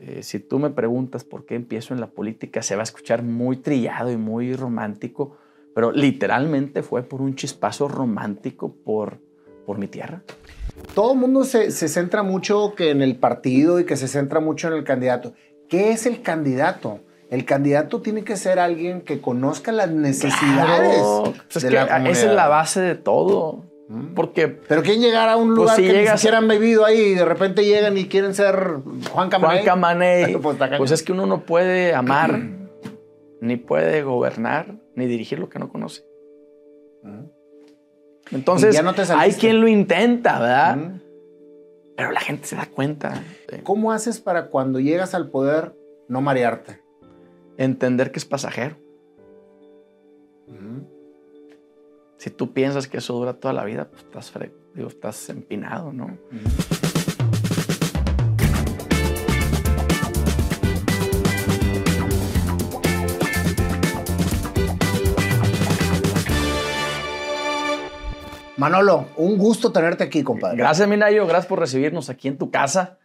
eh, si tú me preguntas por qué empiezo en la política, se va a escuchar muy trillado y muy romántico, pero literalmente fue por un chispazo romántico por, por mi tierra. Todo el mundo se, se centra mucho que en el partido y que se centra mucho en el candidato. ¿Qué es el candidato? El candidato tiene que ser alguien que conozca las necesidades Claro. Pues de es la que esa es la base de todo. Porque Pero quieren llegar a un Pues lugar si que ni llegas- siquiera han vivido ahí y de repente llegan y quieren ser Juan Camaney. Juan Camaney, Pues pues es que uno no puede amar, ni puede gobernar, ni dirigir lo que no conoce. Y Entonces, ya no te hay quien lo intenta, ¿verdad? Mm. Pero la gente se da cuenta. ¿Cómo haces para cuando llegas al poder no marearte? entender que es pasajero. Si tú piensas que eso dura toda la vida, pues estás, digo, estás empinado, ¿no? Manolo, un gusto tenerte aquí, compadre. Gracias, Minayo. Gracias por recibirnos aquí en tu casa.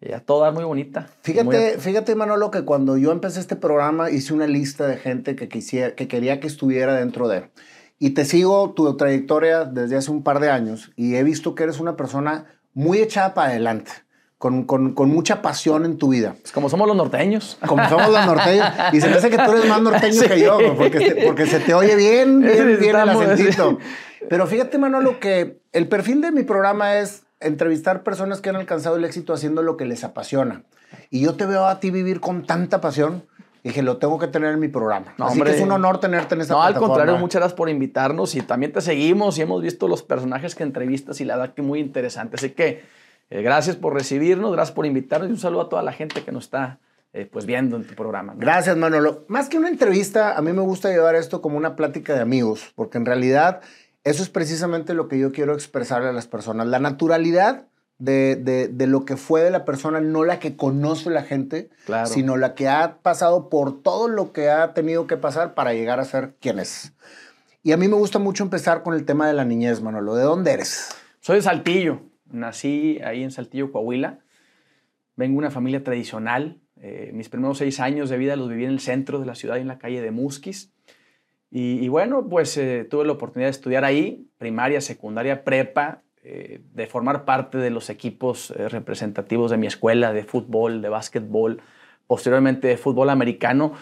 Y a toda muy bonita. Fíjate, Muy- fíjate, Manolo, que cuando yo empecé este programa hice una lista de gente que, quisiera, que quería que estuviera dentro de. Y te sigo tu trayectoria desde hace un par de años y he visto que eres una persona muy echada para adelante, con, con- con mucha pasión en tu vida. pues como somos los norteños. Como somos los norteños. Y se me hace que tú eres más norteño Sí. que yo, porque, se- porque se te oye bien, bien, bien el acentito. sí. Pero fíjate, Manolo, que el perfil de mi programa es entrevistar personas que han alcanzado el éxito haciendo lo que les apasiona. Y yo te veo a ti vivir con tanta pasión. Dije, lo tengo que tener en mi programa. No, Así hombre. que es un honor tenerte en esta No, al contrario, muchas gracias por invitarnos y también te seguimos y hemos visto los personajes que entrevistas y la verdad que muy interesante. Así que eh, gracias por recibirnos, gracias por invitarnos y un saludo a toda la gente que nos está eh, pues viendo en tu programa. ¿no? Gracias, Manolo. Más que una entrevista, a mí me gusta llevar esto como una plática de amigos, porque en realidad eso es precisamente lo que yo quiero expresarle a las personas. La naturalidad de, de- de lo que fue de la persona, no la que conoce la gente, Claro. sino la que ha pasado por todo lo que ha tenido que pasar para llegar a ser quien es. Y a mí me gusta mucho empezar con el tema de la niñez, Manolo. ¿De dónde eres? Soy de Saltillo, nací ahí en Saltillo, Coahuila. Vengo de una familia tradicional. Eh, mis primeros seis años de vida los viví en el centro de la ciudad, en la calle de Musquis. Y, y bueno, pues eh, tuve la oportunidad de estudiar ahí, primaria, secundaria, prepa, eh, de formar parte de los equipos eh, representativos de mi escuela de fútbol, de básquetbol, posteriormente de fútbol americano.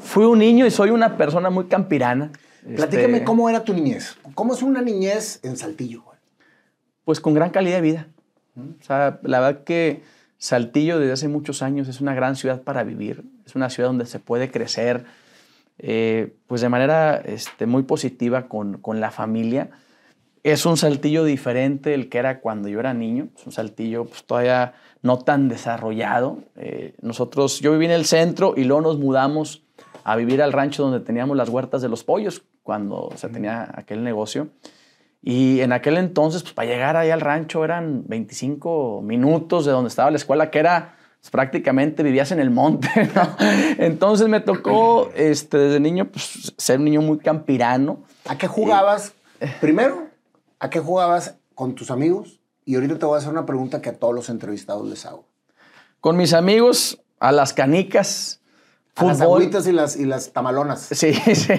Fui un niño y soy una persona muy campirana. Platícame Este, cómo era tu niñez. ¿Cómo es una niñez en Saltillo? güey? pues con gran calidad de vida. O sea, la verdad que Saltillo desde hace muchos años es una gran ciudad para vivir, es una ciudad donde se puede crecer, eh, pues de manera este, muy positiva con, con la familia. Es un Saltillo diferente el que era cuando yo era niño, es un Saltillo pues, todavía no tan desarrollado. Eh, nosotros, yo viví en el centro y luego nos mudamos a vivir al rancho donde teníamos las huertas de los pollos cuando se tenía aquel negocio. Y en aquel entonces, pues para llegar ahí al rancho eran 25 minutos de donde estaba la escuela, que era pues, prácticamente vivías en el monte. ¿no? Entonces me tocó este, desde niño pues, ser un niño muy campirano. ¿A qué jugabas? Primero, ¿a qué jugabas con tus amigos? Y ahorita te voy a hacer una pregunta que a todos los entrevistados les hago. Con mis amigos, a las canicas, A las agüitas y las, y las tamalonas. Sí, sí.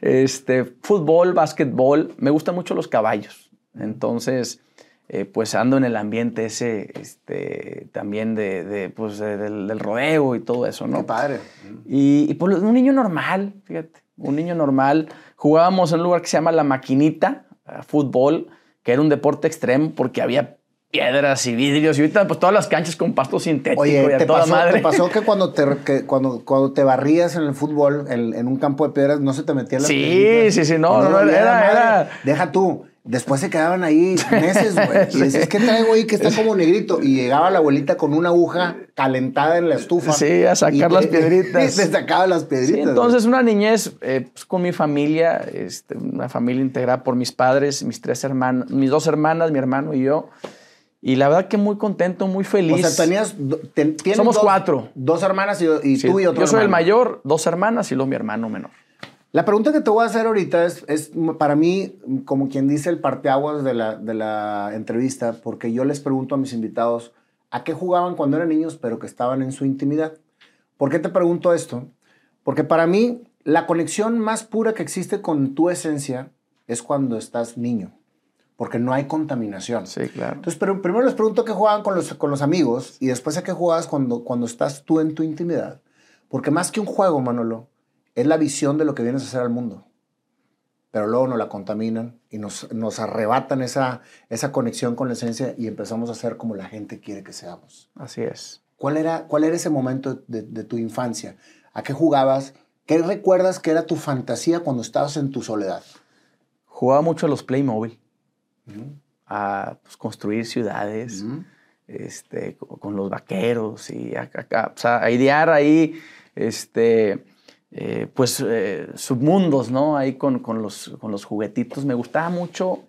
Este, fútbol, básquetbol. Me gustan mucho los caballos. Entonces, eh, pues ando en el ambiente ese, este, también de, de, pues, de- del, del rodeo y todo eso, ¿no? Qué padre. Y, y pues un niño normal, fíjate, un niño normal. Jugábamos en un lugar que se llama La Maquinita, fútbol, que era un deporte extremo porque había piedras y vidrios y ahorita pues todas las canchas con pasto sintético y Oye, a ¿te toda pasó, madre. te pasó que cuando te, que cuando, cuando te barrías en el fútbol, en, en un campo de piedras, no se te metían las Sí, sí, sí, no, no, no, dolía era- la madre. era- Deja tú. Después se quedaban ahí meses, güey. Y decías, ¿qué traigo ahí que está como negrito? Y llegaba la abuelita con una aguja calentada en la estufa. Sí, a sacar Y te- las piedritas. Y te sacaba las piedritas. Sí, entonces una niñez eh, pues, con mi familia, este, una familia integrada por mis padres, mis tres hermanos, mis dos hermanas, mi hermano y yo. Y la verdad que muy contento, muy O feliz. sea, tenías. ten- Somos dos- cuatro. Dos hermanas y, y Sí, tú y otro Yo soy el mayor, dos hermanas y luego mi hermano menor. La pregunta que te voy a hacer ahorita es, es para mí, como quien dice, el parteaguas de la, de la entrevista, porque yo les pregunto a mis invitados, a qué jugaban cuando eran niños, pero que estaban en su intimidad. ¿Por qué te pregunto esto? Porque para mí la conexión más pura que existe con tu esencia es cuando estás niño, porque no hay contaminación. Sí, claro. Entonces, pero primero les pregunto qué jugaban con los, con los amigos y después a qué jugabas cuando, cuando estás tú en tu intimidad. Porque más que un juego, Manolo, es la visión de lo que vienes a hacer al mundo. Pero luego nos la contaminan y nos, nos arrebatan esa, esa conexión con la esencia y empezamos a ser como la gente quiere que seamos. Así es. ¿Cuál era, cuál era ese momento de, de tu infancia? ¿A qué jugabas? ¿Qué recuerdas que era tu fantasía cuando estabas en tu soledad? Jugaba mucho a los Playmobil, a pues, construir ciudades, este, co- con los vaqueros y a, a- o sea, a idear ahí, este, eh, pues, eh, submundos, ¿no? Ahí con, con los, con los juguetitos. Me gustaba mucho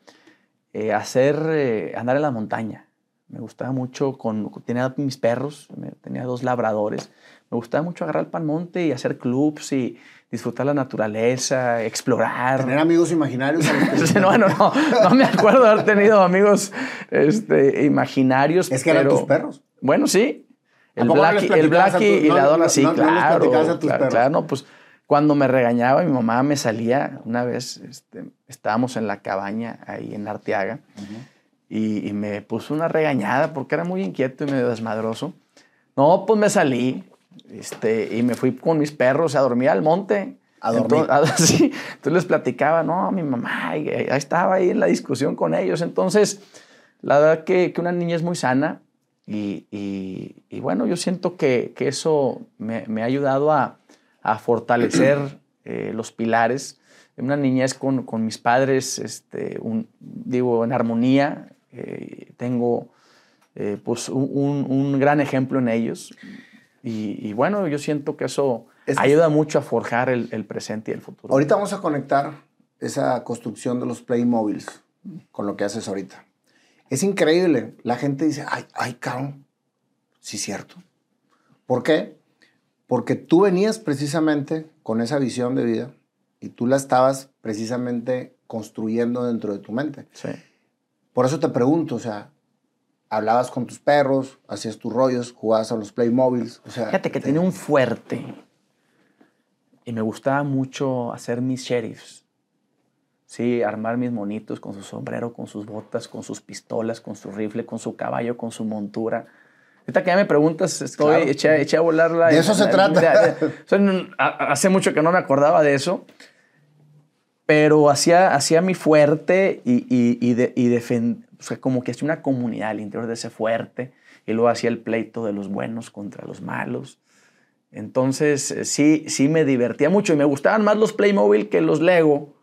eh, hacer, eh, andar en la montaña. Me gustaba mucho, con, tenía mis perros, tenía dos labradores. Me gustaba mucho agarrar el palmonte y hacer clubs y disfrutar la naturaleza, explorar. Tener amigos imaginarios. no, bueno, no, no me acuerdo de haber tenido amigos este, imaginarios. Es que eran pero- tus perros. Bueno, sí. ¿A El no Blackie, el Blackie tus- y no- la no- dona, sí, no- no les claro. platicabas a tus claro, claro, no, pues cuando me regañaba, mi mamá me salía, una vez este, estábamos en la cabaña ahí en Arteaga y, y me puso una regañada porque era muy inquieto y medio desmadroso. No, pues me salí este, y me fui con mis perros a dormir al monte. A dormir. Entonces, sí, entonces les platicaba, no, mi mamá, y ahí estaba ahí en la discusión con ellos. Entonces, la verdad que, que una niña es muy sana y, y- y bueno, yo siento que, que eso me, me ha ayudado a, a fortalecer eh, los pilares. Una niñez con, con mis padres, este, un- digo, en armonía. eh, tengo eh, pues un, un- un gran ejemplo en ellos. Y, y bueno, yo siento que eso Es- ayuda mucho a forjar el, el presente y el futuro. Ahorita vamos a conectar esa construcción de los Playmobiles con lo que haces ahorita. Es increíble. La gente dice, ay, ay, cabrón. Sí, cierto. ¿Por qué? Porque tú venías precisamente con esa visión de vida y tú la estabas precisamente construyendo dentro de tu mente. Sí. Por eso te pregunto, o sea, hablabas con tus perros, hacías tus rollos, jugabas a los Playmobiles, o sea... Fíjate que te- tenía un fuerte y me gustaba mucho hacer mis sheriffs. Sí, armar mis monitos con su sombrero, con sus botas, con sus pistolas, con su rifle, con su caballo, con su montura. Ahorita que ya me preguntas, estoy Claro. eché, eché a volar la... De eso se trata. hace mucho que no me acordaba de eso, pero hacía, hacía mi fuerte y, y, y, de- y defen- o sea, como que hacía una comunidad al interior de ese fuerte y luego hacía el pleito de los buenos contra los malos. Entonces, eh, sí, sí me divertía mucho y me gustaban más los Playmobil que los Lego.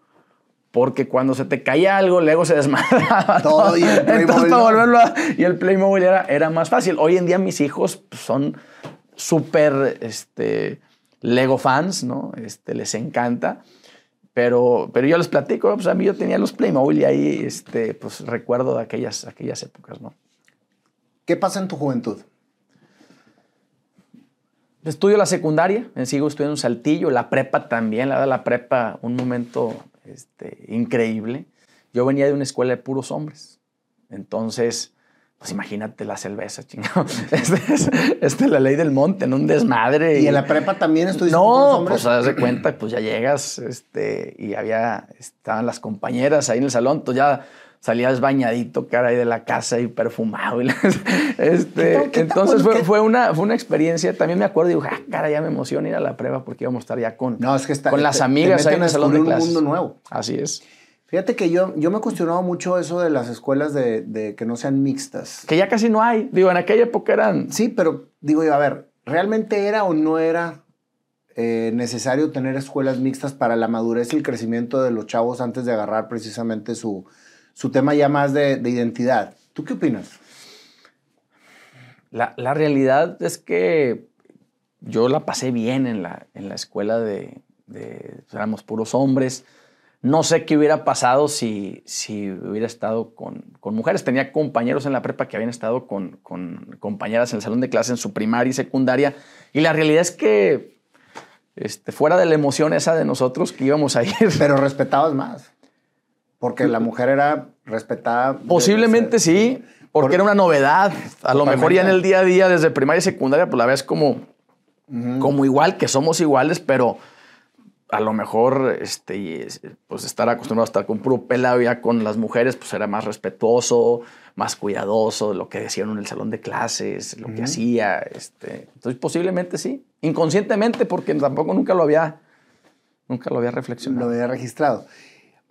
Porque cuando se te caía algo, Lego se desmadraba. Todo y el Entonces, Playmobil para no. volverlo a- Y el Playmobil era, era más fácil. Hoy en día mis hijos pues, son súper este, Lego fans, ¿no? Este, les encanta. Pero, pero yo les platico, pues a mí yo tenía los Playmobil y ahí este, pues, recuerdo de aquellas, aquellas épocas, ¿no? ¿Qué pasa en tu juventud? Estudio la secundaria, en sigo estudiando en Saltillo, la prepa también, la la prepa, un momento este, increíble. Yo venía de una escuela de puros hombres, entonces, pues imagínate la cerveza, chingado. Esta es, esta es la ley del monte, en un desmadre. ¿Y en la prepa también estuviste No, pues haz de cuenta, pues ya llegas este, y había, estaban las compañeras ahí en el salón, tú ya salías bañadito, cara ahí de la casa y perfumado. y las- este, ¿Qué tal- qué tal entonces fue, fue, una, fue una experiencia, también me acuerdo y digo, ah, cara, ya me emociona ir a la prueba porque íbamos a estar ya con, No, es que está, con las amigas ahí en el salón de descubrir un mundo nuevo. Así es. Fíjate que yo, yo me he cuestionado mucho eso de las escuelas de, de que no sean mixtas. Que ya casi no hay. Digo, en aquella época eran... Sí, pero digo yo, a ver, ¿realmente era o no era eh, necesario tener escuelas mixtas para la madurez y el crecimiento de los chavos antes de agarrar precisamente su, su tema ya más de, de identidad? ¿Tú qué opinas? La, la realidad es que yo la pasé bien en la, en la escuela de, de- éramos puros hombres. No sé qué hubiera pasado si, si hubiera estado con, con mujeres. Tenía compañeros en la prepa que habían estado con, con compañeras en el salón de clase en su primaria y secundaria. Y la realidad es que este, fuera de la emoción esa de nosotros que íbamos a ir, Pero respetabas más. Porque la mujer era respetada. posiblemente sí. porque era una novedad. A lo mejor ya en el día a día, desde primaria y secundaria, pues la ves como, como igual, que somos iguales, pero a lo mejor este, pues estar acostumbrado a estar con puro pelado ya con las mujeres, pues era más respetuoso, más cuidadoso de lo que decían en el salón de clases, lo que hacía. Este. Entonces, posiblemente sí, inconscientemente, porque tampoco nunca lo había, nunca lo había reflexionado. Lo había registrado.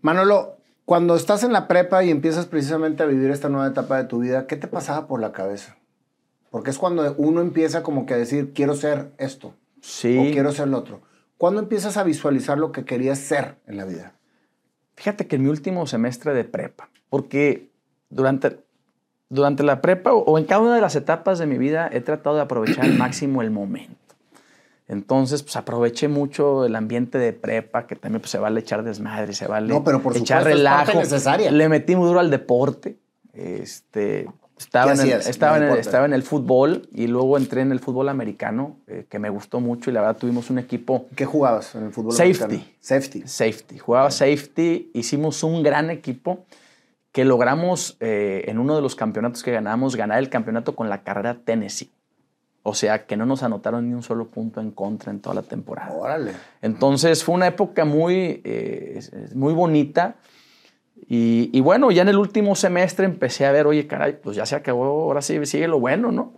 Manolo, cuando estás en la prepa y empiezas precisamente a vivir esta nueva etapa de tu vida, ¿qué te pasaba por la cabeza? Porque es cuando uno empieza como que a decir, quiero ser esto. Sí. O quiero ser lo otro. ¿Cuándo empiezas a visualizar lo que querías ser en la vida? Fíjate que en mi último semestre de prepa, porque durante, durante la prepa o en cada una de las etapas de mi vida he tratado de aprovechar al máximo el momento. Entonces, pues aproveché mucho el ambiente de prepa, que también pues, se vale echar desmadre, se vale no, pero por echar supuesto, relajo. Es parte necesaria. Le metí muy duro al deporte. Este, estaba, en el, estaba, en el, estaba en el fútbol y luego entré en el fútbol americano, eh, que me gustó mucho y la verdad tuvimos un equipo. ¿Qué jugabas en el fútbol safety. americano? Safety. Safety. Jugaba safety. Hicimos un gran equipo que logramos eh, en uno de los campeonatos que ganamos, ganar el campeonato con la carrera Tennessee. O sea, que no nos anotaron ni un solo punto en contra en toda la temporada. Órale. Entonces fue una época muy, eh, muy bonita. Y, y, bueno, ya en el último semestre empecé a ver, oye, caray, pues ya se acabó, ahora sí sigue lo bueno, ¿no?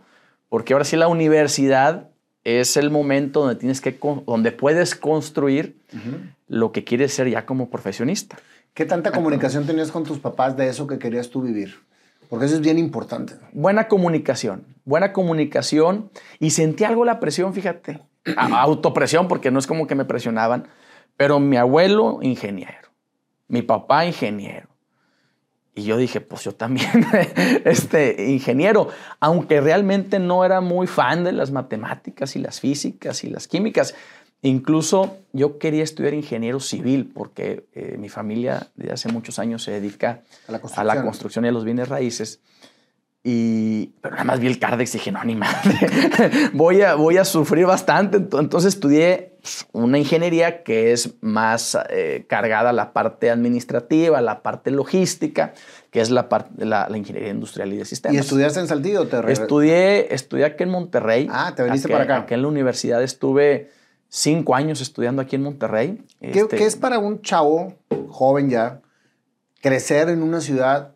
Porque ahora sí la universidad es el momento donde, tienes que, donde puedes construir uh -huh. lo que quieres ser ya como profesionista. ¿Qué tanta comunicación tenías con tus papás de eso que querías tú vivir? Porque eso es bien importante. Buena comunicación, buena comunicación. Y sentí algo la presión, fíjate. Autopresión, porque no es como que me presionaban. Pero mi abuelo, ingeniero. Mi papá, ingeniero. Y yo dije, pues yo también, este, ingeniero. Aunque realmente no era muy fan de las matemáticas y las físicas y las químicas. Incluso yo quería estudiar ingeniero civil porque eh, mi familia desde hace muchos años se dedica a la, a la, construcción y a los bienes raíces. Y, pero nada más vi el Cardex y dije, no, ni madre, voy, a, voy a sufrir bastante. Entonces estudié pues, una ingeniería que es más eh, cargada a la parte administrativa, a la parte logística, que es la, parte, la, la ingeniería industrial y de sistemas. ¿Y estudiaste en Saltillo? Te estudié, estudié aquí en Monterrey. Ah, te viniste aquí, para acá. Aquí en la universidad estuve cinco años estudiando aquí en Monterrey. ¿Qué, este, ¿Qué, es para un chavo joven ya crecer en una ciudad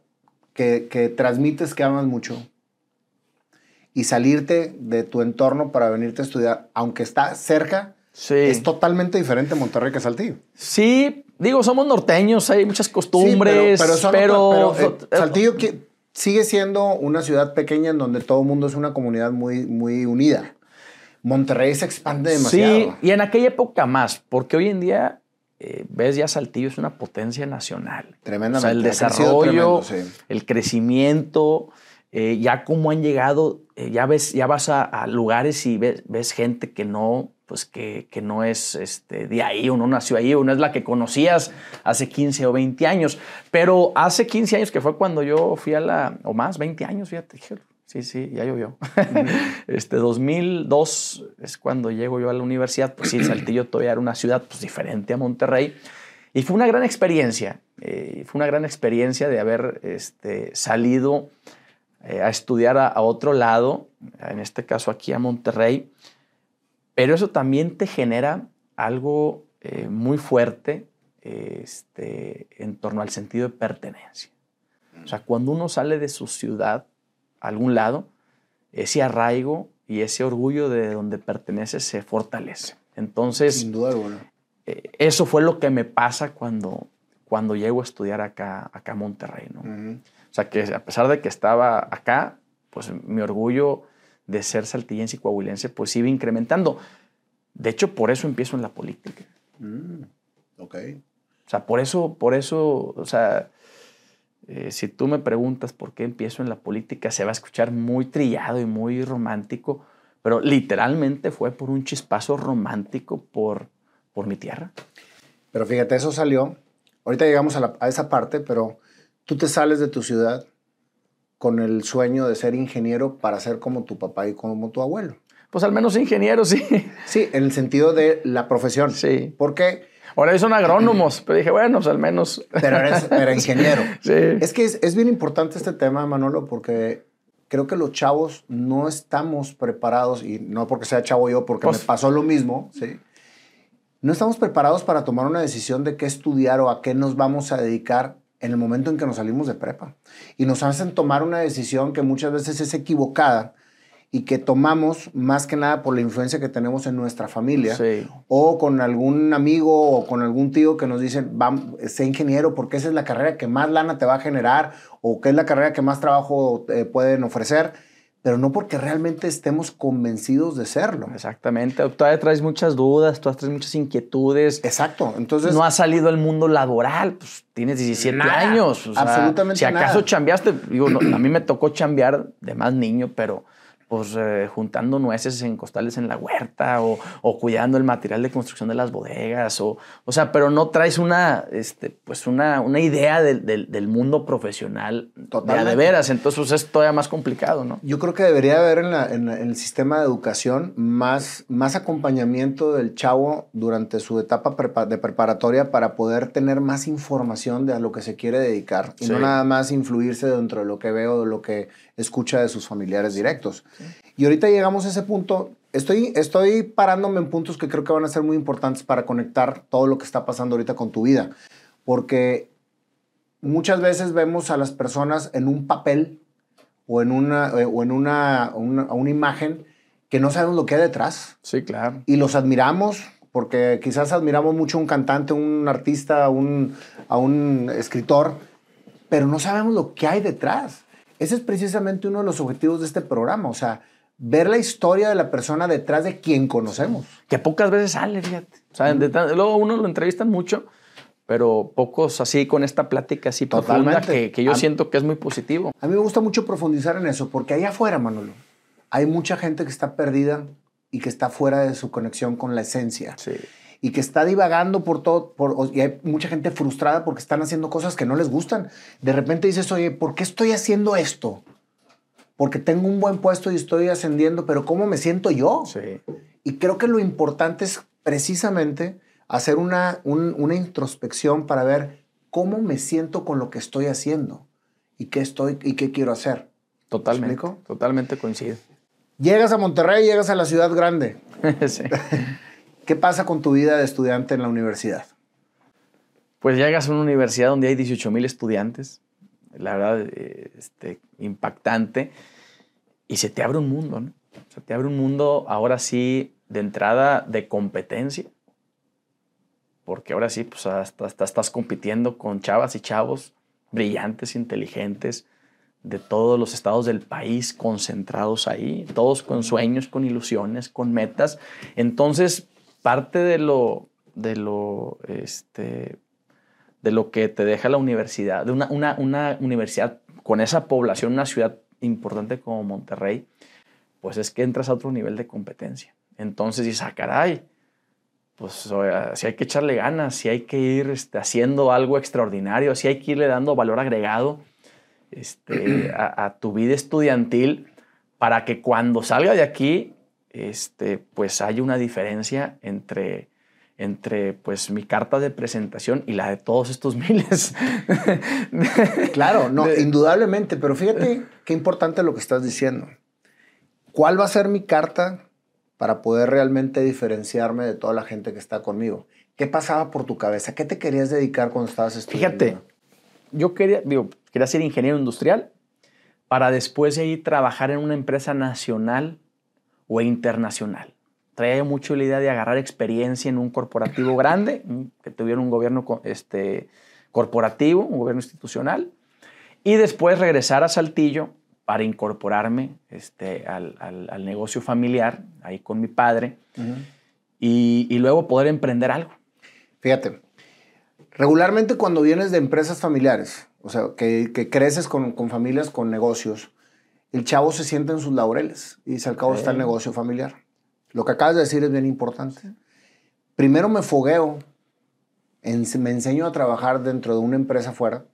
que, que, transmites que amas mucho y salirte de tu entorno para venirte a estudiar, aunque está cerca? Sí. Es totalmente diferente Monterrey que Saltillo. Sí, digo, somos norteños, hay muchas costumbres, sí, pero, pero, pero, pero eh, Saltillo sigue siendo una ciudad pequeña en donde todo el mundo es una comunidad muy, muy unida. Monterrey se expande demasiado. Sí, y en aquella época más, porque hoy en día eh, ves ya Saltillo es una potencia nacional. Tremendamente. O sea, el desarrollo, tremendo, sí. el crecimiento, eh, ya cómo han llegado, eh, ya ves, ya vas a, a lugares y ves, ves, gente que no, pues que, que no es este, de ahí, o no nació ahí, o no es la que conocías hace 15 o 20 años. Pero hace 15 años que fue cuando yo fui a la, o más, 20 años, fíjate, Sí, sí, ya llovió. Uh -huh. este 2002 es cuando llego yo a la universidad. Pues sí, Saltillo todavía era una ciudad pues, diferente a Monterrey. Y fue una gran experiencia. Eh, fue una gran experiencia de haber este, salido eh, a estudiar a, a, otro lado, en este caso aquí a Monterrey. Pero eso también te genera algo eh, muy fuerte este, en torno al sentido de pertenencia. O sea, cuando uno sale de su ciudad, a algún lado, ese arraigo y ese orgullo de donde pertenece se fortalece. Entonces, Sin duda alguna. Eh, eso fue lo que me pasa cuando, cuando llego a estudiar acá, acá a Monterrey. ¿no? Uh -huh. O sea, que a pesar de que estaba acá, pues mi orgullo de ser saltillense y coahuilense, pues iba incrementando. De hecho, por eso empiezo en la política. Mm, ok. O sea, por eso, por eso, o sea, eh, si tú me preguntas por qué empiezo en la política, se va a escuchar muy trillado y muy romántico, pero literalmente fue por un chispazo romántico por, por mi tierra. Pero fíjate, eso salió. Ahorita llegamos a, la, a esa parte, pero tú te sales de tu ciudad con el sueño de ser ingeniero para ser como tu papá y como tu abuelo. Pues al menos ingeniero, sí. Sí, en el sentido de la profesión. Sí. Porque Ahora son agrónomos, pero dije, bueno, pues al menos. Pero eres era ingeniero. Sí. Es que es, es bien importante este tema, Manolo, porque creo que los chavos no estamos preparados, y no porque sea chavo yo, porque Pues- me pasó lo mismo, ¿sí? No estamos preparados para tomar una decisión de qué estudiar o a qué nos vamos a dedicar en el momento en que nos salimos de prepa. Y nos hacen tomar una decisión que muchas veces es equivocada y que tomamos más que nada por la influencia que tenemos en nuestra familia Sí. o con algún amigo o con algún tío que nos dicen, "Vam- sé ingeniero porque esa es la carrera que más lana te va a generar o que es la carrera que más trabajo eh, pueden ofrecer, pero no porque realmente estemos convencidos de serlo. Exactamente. Todavía traes muchas dudas, todavía traes muchas inquietudes. Exacto. Entonces, no has salido al mundo laboral, pues tienes 17 Nada, años. o sea, absolutamente Si acaso nada. chambeaste, digo, no, a mí me tocó chambear de más niño, pero pues eh, juntando nueces en costales en la huerta o, o cuidando el material de construcción de las bodegas o, o sea, pero no traes una, este, pues una, una idea del, mundo profesional Totalmente. de veras, entonces pues, es todavía más complicado, ¿no? Yo creo que debería haber en, la- en la- en el sistema de educación más, más acompañamiento del chavo durante su etapa prepa- de preparatoria para poder tener más información de a lo que se quiere dedicar y no nada más influirse dentro de lo que veo, de lo que escucha de sus familiares directos. Y ahorita llegamos a ese punto. Estoy, estoy parándome en puntos que creo que van a ser muy importantes para conectar todo lo que está pasando ahorita con tu vida. Porque muchas veces vemos a las personas en un papel o en una, eh, o en una, una, una imagen que no sabemos lo que hay detrás Sí, claro. y los admiramos porque quizás admiramos mucho a un cantante, un artista, a un, a un escritor, pero no sabemos lo que hay detrás. Ese es precisamente uno de los objetivos de este programa, o sea, ver la historia de la persona detrás de quien conocemos. Que pocas veces sale, fíjate. O sea, luego uno lo entrevistan mucho, pero pocos así con esta plática así profunda Totalmente. que, que yo A- siento que es muy positivo. A mí me gusta mucho profundizar en eso, porque allá afuera, Manolo, hay mucha gente que está perdida y que está fuera de su conexión con la esencia. Sí. Y que está divagando por todo, por, y hay mucha gente frustrada porque están haciendo cosas que no les gustan. De repente dices, oye, ¿por qué estoy haciendo esto? Porque tengo un buen puesto y estoy ascendiendo, pero ¿cómo me siento yo? Sí. Y creo que lo importante es precisamente hacer una, un- una introspección para ver cómo me siento con lo que estoy haciendo y qué estoy y qué quiero hacer. Totalmente. Totalmente coincido. Llegas a Monterrey, llegas a la ciudad grande. Sí. ¿Qué pasa con tu vida de estudiante en la universidad? Pues llegas a una universidad donde hay 18 mil estudiantes, la verdad, eh, este, impactante, y se te abre un mundo, ¿no? Se te abre un mundo ahora sí de entrada de competencia, porque ahora sí, pues hasta, hasta estás compitiendo con chavas y chavos brillantes, inteligentes, de todos los estados del país concentrados ahí, todos con sueños, con ilusiones, con metas. Entonces, parte de lo, de lo, este, de lo que te deja la universidad, de una, una, una universidad con esa población, una ciudad importante como Monterrey, pues es que entras a otro nivel de competencia. Entonces dices, ah, caray, pues si hay que echarle ganas, si hay que ir este, haciendo algo extraordinario, si hay que irle dando valor agregado este, a, a, tu vida estudiantil para que cuando salga de aquí, este, pues haya una diferencia entre, entre pues, mi carta de presentación y la de todos estos miles. Claro, no, de- indudablemente, pero fíjate qué importante lo que estás diciendo. ¿Cuál va a ser mi carta para poder realmente diferenciarme de toda la gente que está conmigo? ¿Qué pasaba por tu cabeza? ¿Qué te querías dedicar cuando estabas estudiando? Fíjate, yo quería, digo, quería ser ingeniero industrial para después de ahí trabajar en una empresa nacional o internacional. Traía mucho la idea de agarrar experiencia en un corporativo grande, que tuviera un gobierno este, corporativo, un gobierno institucional, y después regresar a Saltillo para incorporarme este, al, al- al negocio familiar, ahí con mi padre, y, y luego poder emprender algo. Fíjate, regularmente cuando vienes de empresas familiares, o sea, que, que creces con, con familias con negocios, el chavo se siente en sus laureles y dice, al cabo está el negocio familiar. Lo que acabas de decir es bien importante. Primero me fogueo, en- me enseño a trabajar dentro de una empresa fuera,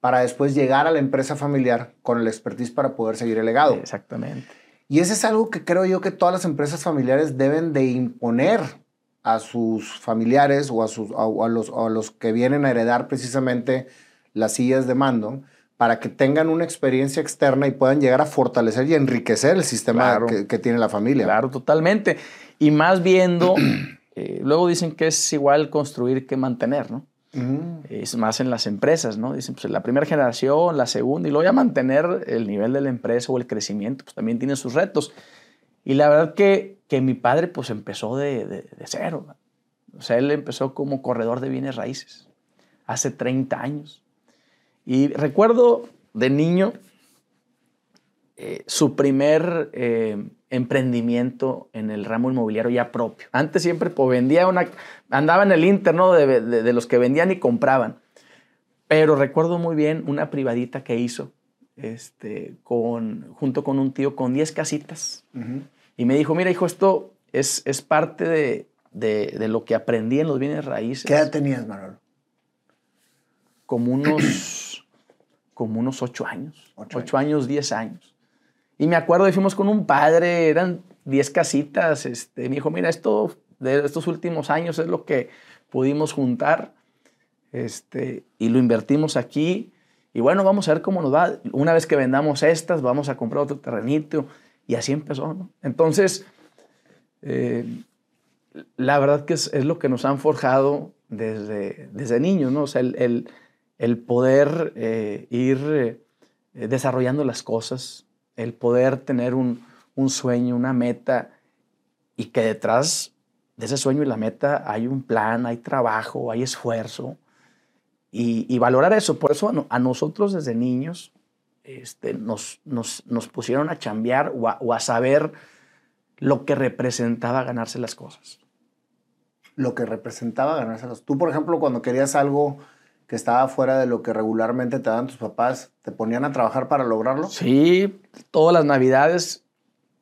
para después llegar a la empresa familiar con el expertise para poder seguir el legado. Exactamente. Y ese es algo que creo yo que todas las empresas familiares deben de imponer a sus familiares o a, sus, a, los, a los que vienen a heredar precisamente las sillas de mando para que tengan una experiencia externa y puedan llegar a fortalecer y enriquecer el sistema que, tiene la familia. Claro, totalmente. Y más viendo, eh, luego dicen que es igual construir que mantener, ¿no? Es más en las empresas, ¿no? Dicen, pues la primera generación, la segunda, y luego ya mantener el nivel de la empresa o el crecimiento, pues también tiene sus retos. Y la verdad que, que mi padre pues empezó de, de, de cero. O sea, él empezó como corredor de bienes raíces hace 30 años. Y recuerdo de niño eh, su primer eh, emprendimiento en el ramo inmobiliario ya propio. Antes siempre pues, vendía una, andaba en el interno de, los que vendían y compraban. Pero recuerdo muy bien una privadita que hizo este, con, junto con un tío con 10 casitas. Y me dijo, mira hijo, esto es, es parte de, de, lo que aprendí en los bienes raíces. ¿Qué edad tenías, Manuel? Como unos como unos ocho años. Ocho, años. diez años. Y me acuerdo, fuimos con un padre, eran diez casitas. Este, me dijo, mira, esto de estos últimos años es lo que pudimos juntar. Este, y lo invertimos aquí. Y bueno, vamos a ver cómo nos va. Una vez que vendamos estas, vamos a comprar otro terrenito. Y así empezó, ¿no? Entonces, eh, la verdad que es, lo que nos han forjado desde, desde niños, ¿no? O sea, el el poder eh, ir eh, desarrollando las cosas, el poder tener un, sueño, una meta, y que detrás de ese sueño y la meta hay un plan, hay trabajo, hay esfuerzo, y, valorar eso. Por eso a, nosotros desde niños este, nos, nos, pusieron a chambear o a, saber lo que representaba ganarse las cosas. Lo que representaba ganarse las cosas. Tú, por ejemplo, cuando querías algo que estaba fuera de lo que regularmente te dan tus papás, ¿te ponían a trabajar para lograrlo? Sí, todas las navidades,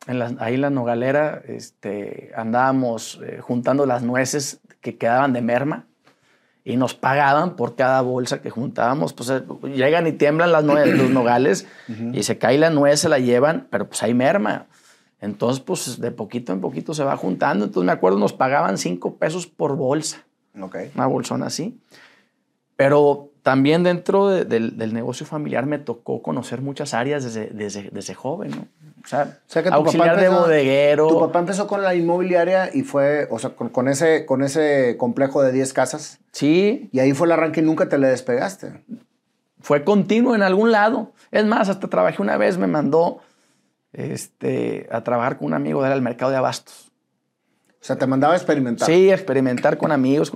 en ahí en la nogalera, este, andábamos eh, juntando las nueces que quedaban de merma y nos pagaban por cada bolsa que juntábamos. Pues eh, llegan y tiemblan las los nogales y se cae la nuez, se la llevan, pero pues hay merma. Entonces, pues de poquito en poquito se va juntando. Entonces me acuerdo, nos pagaban cinco pesos por bolsa. Okay. Una bolsona así. Pero también dentro del negocio familiar me tocó conocer muchas áreas desde, desde, joven, ¿no? O sea, que tu auxiliar papá empezó, de bodeguero. Tu papá empezó con la inmobiliaria y fue, o sea, con, ese, con ese complejo de 10 casas. Sí. Y ahí fue el arranque y nunca te le despegaste. Fue continuo en algún lado. Es más, hasta trabajé una vez, me mandó este, a trabajar con un amigo él al mercado de abastos. O sea, te mandaba a experimentar. Sí, experimentar con amigos.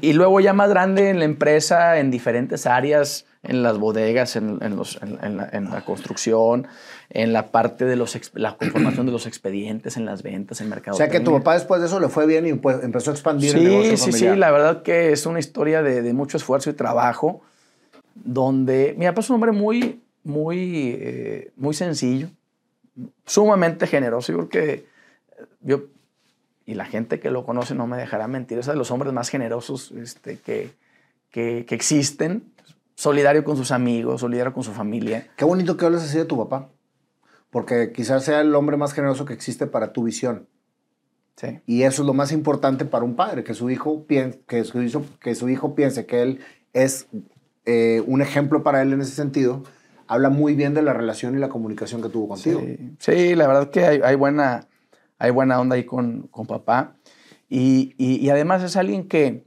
y luego ya más grande en la empresa, en diferentes áreas, en las bodegas, en, la, construcción, en la parte de los, la conformación de los expedientes, en las ventas, en mercado. O sea, que tu papá después de eso le fue bien y pues, empezó a expandir sí, el negocio Sí, sí, sí. La verdad que es una historia de, mucho esfuerzo y trabajo, donde mi papá es un hombre muy, muy, eh, muy sencillo, sumamente generoso. Yo creo que yo y la gente que lo conoce no me dejará mentir, es de los hombres más generosos este, que, que, existen, solidario con sus amigos, solidario con su familia. Qué bonito que hables así de tu papá, porque quizás sea el hombre más generoso que existe para tu visión. Sí. Y eso es lo más importante para un padre, que su hijo, piense, que su hijo, que su hijo piense que él es eh, un ejemplo para él en ese sentido. Habla muy bien de la relación y la comunicación que tuvo contigo. Sí, sí la verdad que hay, hay buena hay buena onda ahí con, papá. Y, además es alguien que,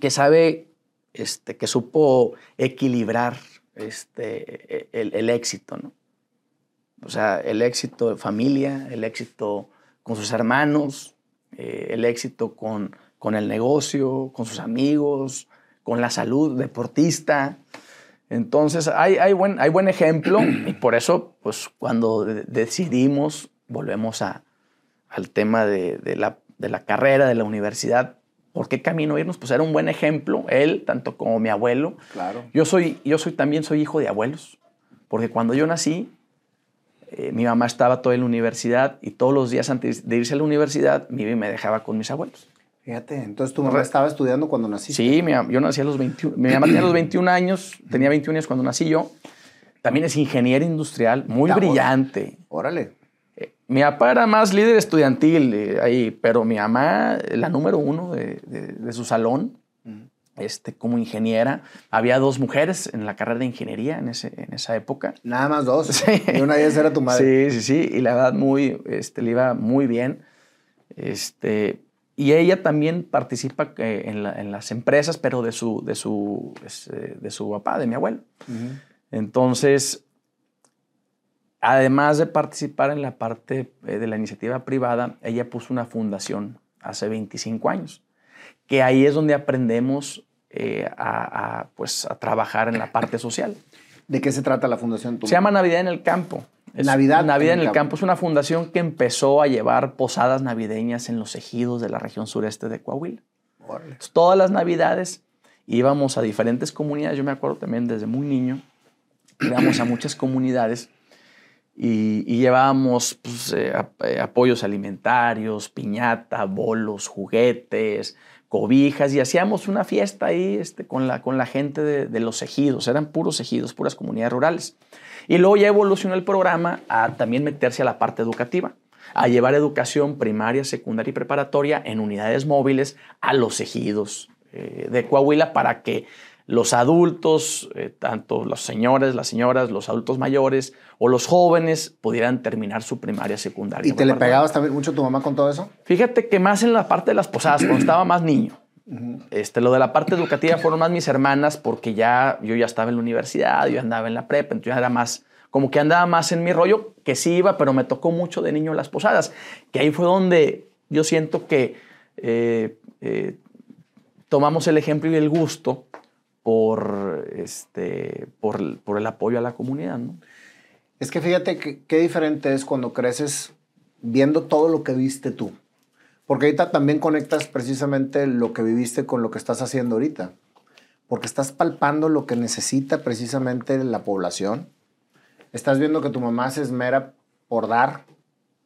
que sabe, este, que supo equilibrar este, el, éxito, ¿no? O sea, el éxito de familia, el éxito con sus hermanos, eh, el éxito con, con el negocio, con sus amigos, con la salud, deportista. Entonces, hay, hay, buen, hay buen ejemplo y por eso, pues, cuando decidimos, volvemos a, al tema de, la, de la carrera, de la universidad, ¿por qué camino irnos? Pues era un buen ejemplo, él, tanto como mi abuelo. Claro. Yo, soy, yo soy, también soy hijo de abuelos, porque cuando yo nací, eh, mi mamá estaba toda en la universidad y todos los días antes de irse a la universidad, mi me dejaba con mis abuelos. Fíjate, entonces tu mamá estaba estudiando cuando naciste. Sí, yo nací a los 21, mi mamá tenía los 21 años, tenía 21 años cuando nací yo. También es ingeniero industrial, muy brillante. Órale mi papá era más líder estudiantil eh, ahí, pero mi mamá, la número uno de, de, su salón, este, como ingeniera. Había dos mujeres en la carrera de ingeniería en, ese, en esa época. Nada más dos. Sí. Y una de ellas era tu madre. Sí, sí, sí. Y la verdad, muy, este, le iba muy bien. Este, y ella también participa eh, en, en, las empresas, pero de su, de su, este, de su papá, de mi abuelo. Entonces, además de participar en la parte eh, de la iniciativa privada, ella puso una fundación hace 25 años, que ahí es donde aprendemos eh, a, pues, a trabajar en la parte social. ¿De qué se trata la fundación? Se llama Navidad en el Campo. Navidad. Navidad en el, campo. Es una fundación que empezó a llevar posadas navideñas en los ejidos de la región sureste de Coahuila. todas las Navidades íbamos a diferentes comunidades. Yo me acuerdo también desde muy niño, íbamos a muchas comunidades y, llevábamos pues, eh, eh, apoyos alimentarios, piñata, bolos, juguetes, cobijas y hacíamos una fiesta ahí este, con, la, con la gente de, los ejidos. Eran puros ejidos, puras comunidades rurales. Y luego ya evolucionó el programa a también meterse a la parte educativa, a llevar educación primaria, secundaria y preparatoria en unidades móviles a los ejidos eh, de Coahuila para que los adultos, eh, tanto los señores, las señoras, los adultos mayores o los jóvenes pudieran terminar su primaria, secundaria. ¿Y te le pegabas también mucho a tu mamá con todo eso? Fíjate que más en la parte de las posadas, cuando estaba más niño. Este, lo de la parte educativa fueron más mis hermanas porque ya yo ya estaba en la universidad, yo andaba en la prepa, entonces ya era más, como que andaba más en mi rollo, que sí iba, pero me tocó mucho de niño las posadas, que ahí fue donde yo siento que eh, eh, tomamos el ejemplo y el gusto por, este, por, por, el apoyo a la comunidad. ¿no? Es que fíjate qué diferente es cuando creces viendo todo lo que viste tú. Porque ahorita también conectas precisamente lo que viviste con lo que estás haciendo ahorita. Porque estás palpando lo que necesita precisamente la población. Estás viendo que tu mamá se esmera por dar,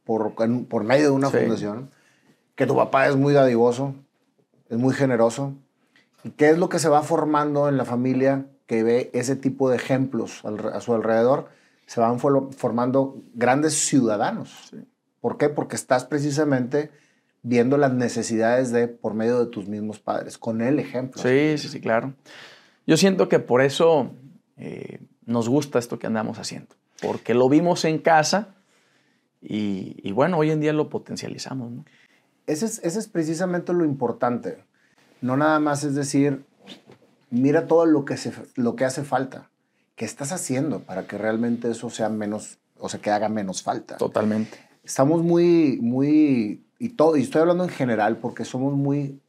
por, por medio de una fundación. Que tu papá es muy dadivoso, es muy generoso. ¿Y qué es lo que se va formando en la familia que ve ese tipo de ejemplos a su alrededor? Se van formando grandes ciudadanos. ¿Por qué? Porque estás precisamente viendo las necesidades de por medio de tus mismos padres, con el ejemplo. Sí, sí, sí, claro. Yo siento que por eso eh, nos gusta esto que andamos haciendo, porque lo vimos en casa y, bueno, hoy en día lo potencializamos. ¿no? Ese, es, ese es precisamente lo importante. No nada más es decir, mira todo lo que, se, lo que hace falta. ¿Qué estás haciendo para que realmente eso sea menos, o sea, que haga menos falta? Totalmente. Estamos muy, muy y todo, y estoy hablando en general porque somos muy,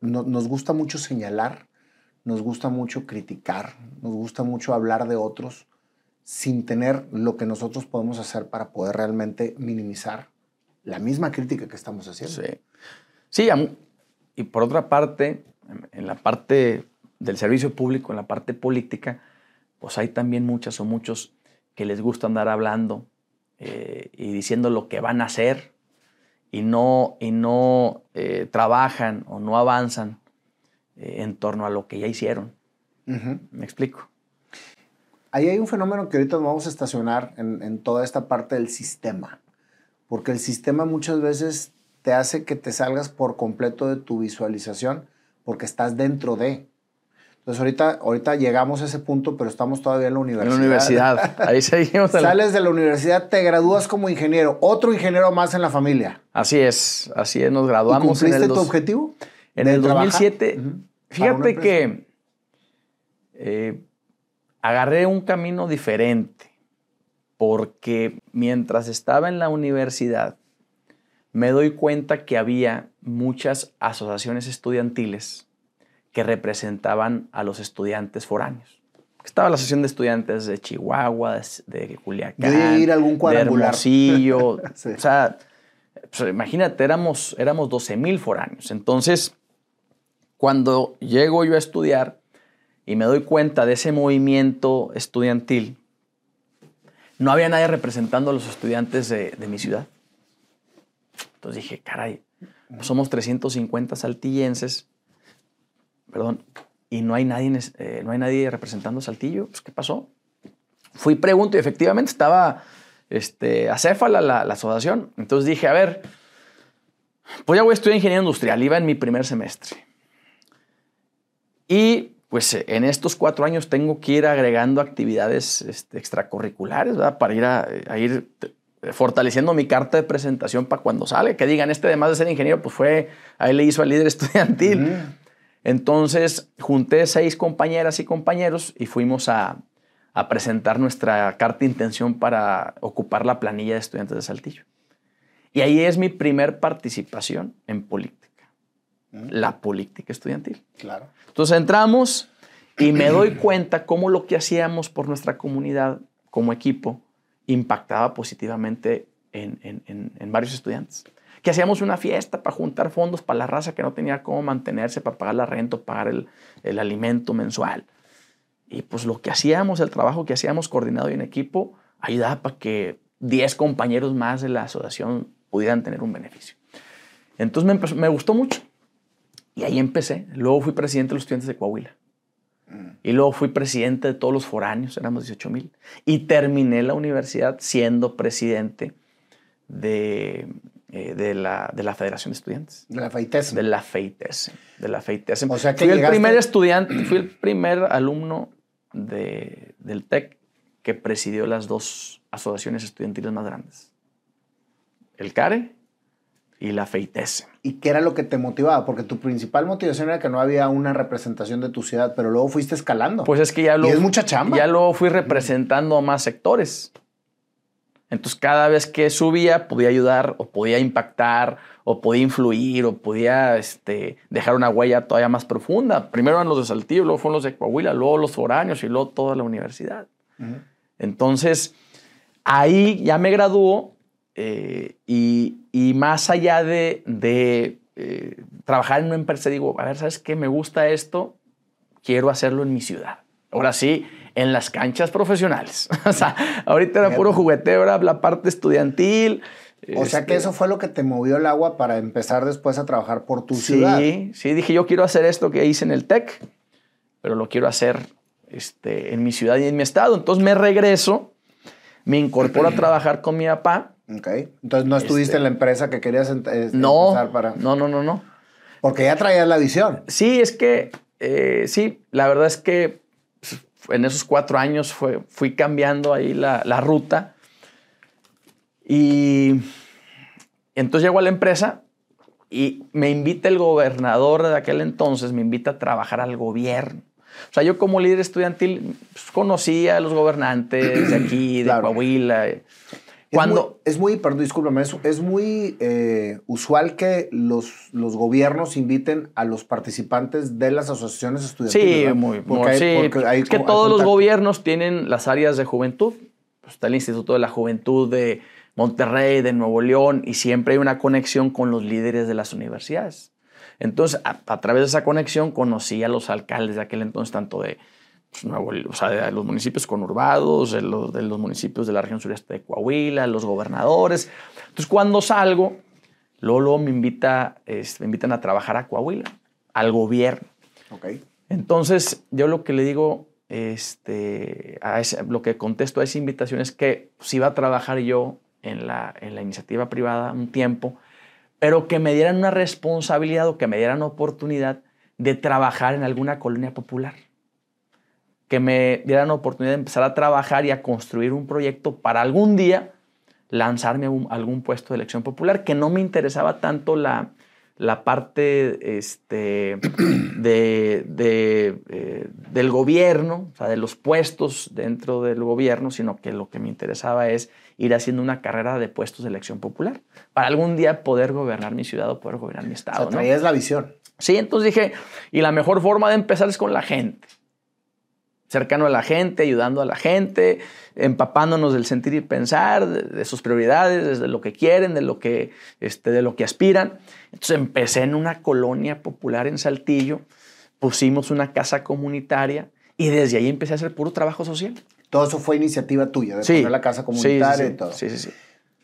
nos gusta mucho señalar, nos gusta mucho criticar, nos gusta mucho hablar de otros sin tener lo que nosotros podemos hacer para poder realmente minimizar la misma crítica que estamos haciendo. Sí, sí y por otra parte, en la parte del servicio público, en la parte política, pues hay también muchas o muchos que les gusta andar hablando eh, y diciendo lo que van a hacer y no, y no eh, trabajan o no avanzan eh, en torno a lo que ya hicieron. ¿Me explico? Ahí hay un fenómeno que ahorita vamos a estacionar en, en, toda esta parte del sistema, porque el sistema muchas veces te hace que te salgas por completo de tu visualización porque estás dentro de. Entonces ahorita, ahorita llegamos a ese punto, pero estamos todavía en la universidad. En la universidad, ahí seguimos. Sales de la universidad, te gradúas como ingeniero, otro ingeniero más en la familia. Así es, así es, nos graduamos. ¿Y ¿Cumpliste tu objetivo? En el 2007, fíjate que eh, agarré un camino diferente, porque mientras estaba en la universidad, me doy cuenta que había muchas asociaciones estudiantiles que representaban a los estudiantes foráneos. Estaba la Asociación de Estudiantes de Chihuahua, de, Culiacán, ir a algún de Hermosillo. O sea, pues, imagínate, éramos, éramos 12 mil foráneos. Entonces, cuando llego yo a estudiar y me doy cuenta de ese movimiento estudiantil, no había nadie representando a los estudiantes de, de mi ciudad. Entonces dije, caray, somos 350 saltillenses perdón, y no hay nadie, eh, no hay nadie representando Saltillo, pues, ¿qué pasó? Fui pregunto y efectivamente estaba este, acéfala la, la asociación. Entonces dije, a ver, pues ya voy a estudiar ingeniería industrial, iba en mi primer semestre. Y pues en estos cuatro años tengo que ir agregando actividades este, extracurriculares, ¿verdad? Para ir a, ir fortaleciendo mi carta de presentación para cuando sale, que digan, este además de ser ingeniero, pues fue, ahí le hizo al líder estudiantil. Entonces junté seis compañeras y compañeros y fuimos a, a presentar nuestra carta de intención para ocupar la planilla de estudiantes de Saltillo. Y ahí es mi primer participación en política la política estudiantil. Claro. Entonces entramos y me doy cuenta cómo lo que hacíamos por nuestra comunidad como equipo impactaba positivamente en, varios estudiantes. Que hacíamos una fiesta para juntar fondos para la raza que no tenía cómo mantenerse, para pagar la renta, pagar el, el alimento mensual. Y pues lo que hacíamos, el trabajo que hacíamos coordinado y en equipo, ayudaba para que 10 compañeros más de la asociación pudieran tener un beneficio. Entonces me, me gustó mucho. Y ahí empecé. Luego fui presidente de los estudiantes de Coahuila. Y luego fui presidente de todos los foráneos, éramos 18 mil. Y terminé la universidad siendo presidente de, eh, de, la, de, la, Federación de Estudiantes. De la FEITES. De la FEITES. De la FEITES. O sea que fui el primer estudiante, fui el primer alumno de, del TEC que presidió las dos asociaciones estudiantiles más grandes. El CARE y la feitese. ¿Y qué era lo que te motivaba? Porque tu principal motivación era que no había una representación de tu ciudad, pero luego fuiste escalando. Pues es que ya lo... Y es mucha chamba. Ya luego fui representando a más sectores. Entonces cada vez que subía podía ayudar o podía impactar o podía influir o podía este, dejar una huella todavía más profunda. Primero eran los de Saltillo, luego fueron los de Coahuila, luego los foráneos y luego toda la universidad. Entonces ahí ya me graduó eh, y, más allá de, eh, trabajar en una empresa, digo, a ver, ¿sabes qué? Me gusta esto, quiero hacerlo en mi ciudad. Ahora sí, en las canchas profesionales. o sea, ahorita era puro jugueteo, era la parte estudiantil. O sea que este eso fue lo que te movió el agua para empezar después a trabajar por tu ciudad. Sí, sí, dije yo quiero hacer esto que hice en el TEC, pero lo quiero hacer este, en mi ciudad y en mi estado. Entonces me regreso, me incorporo a trabajar con mi papá Ok. Entonces no estuviste este, en la empresa que querías este, no, empezar para. No, no, no, no. Porque ya traías la visión. Sí, es que eh, sí, la verdad es que en esos cuatro años fue, fui cambiando ahí la, la ruta. Y entonces llego a la empresa y me invita el gobernador de aquel entonces, me invita a trabajar al gobierno. O sea, yo como líder estudiantil pues, conocía a los gobernantes de aquí, de Coahuila. Cuando, es, muy, perdón, discúlpame, es, es muy eh, usual que los, los gobiernos inviten a los participantes de las asociaciones estudiantiles. Sí, muy, sí, es que todos los gobiernos tienen las áreas de juventud. Pues, está el Instituto de la Juventud de Monterrey, de Nuevo León, y siempre hay una conexión con los líderes de las universidades. Entonces, a través de esa conexión conocí a los alcaldes de aquel entonces, tanto de pues, o sea, de los municipios conurbados, de los, de los municipios de la región sureste de Coahuila, los gobernadores. Entonces, cuando salgo, luego, me, invita, me invitan a trabajar a Coahuila, al gobierno. Okay. Entonces, yo lo que le digo, este, a lo que contesto a esa invitación es que si iba a trabajar yo en la, en la iniciativa privada un tiempo, pero que me dieran una responsabilidad o que me dieran oportunidad de trabajar en alguna colonia popular que me dieran la oportunidad de empezar a trabajar y a construir un proyecto para algún día lanzarme a algún puesto de elección popular, que no me interesaba tanto la, la parte este, de, eh, del gobierno, o sea, de los puestos dentro del gobierno, sino que lo que me interesaba es ir haciendo una carrera de puestos de elección popular, para algún día poder gobernar mi ciudad o poder gobernar mi estado. O sea, traías la visión. Sí, entonces dije, y la mejor forma de empezar es con la gente cercano a la gente, ayudando a la gente, empapándonos del sentir y pensar, de, sus prioridades, de lo que quieren, de lo que, este, de lo que aspiran. Entonces empecé en una colonia popular en Saltillo, pusimos una casa comunitaria y desde ahí empecé a hacer puro trabajo social. Todo eso fue iniciativa tuya, de poner la casa comunitaria y todo. Sí, sí, sí.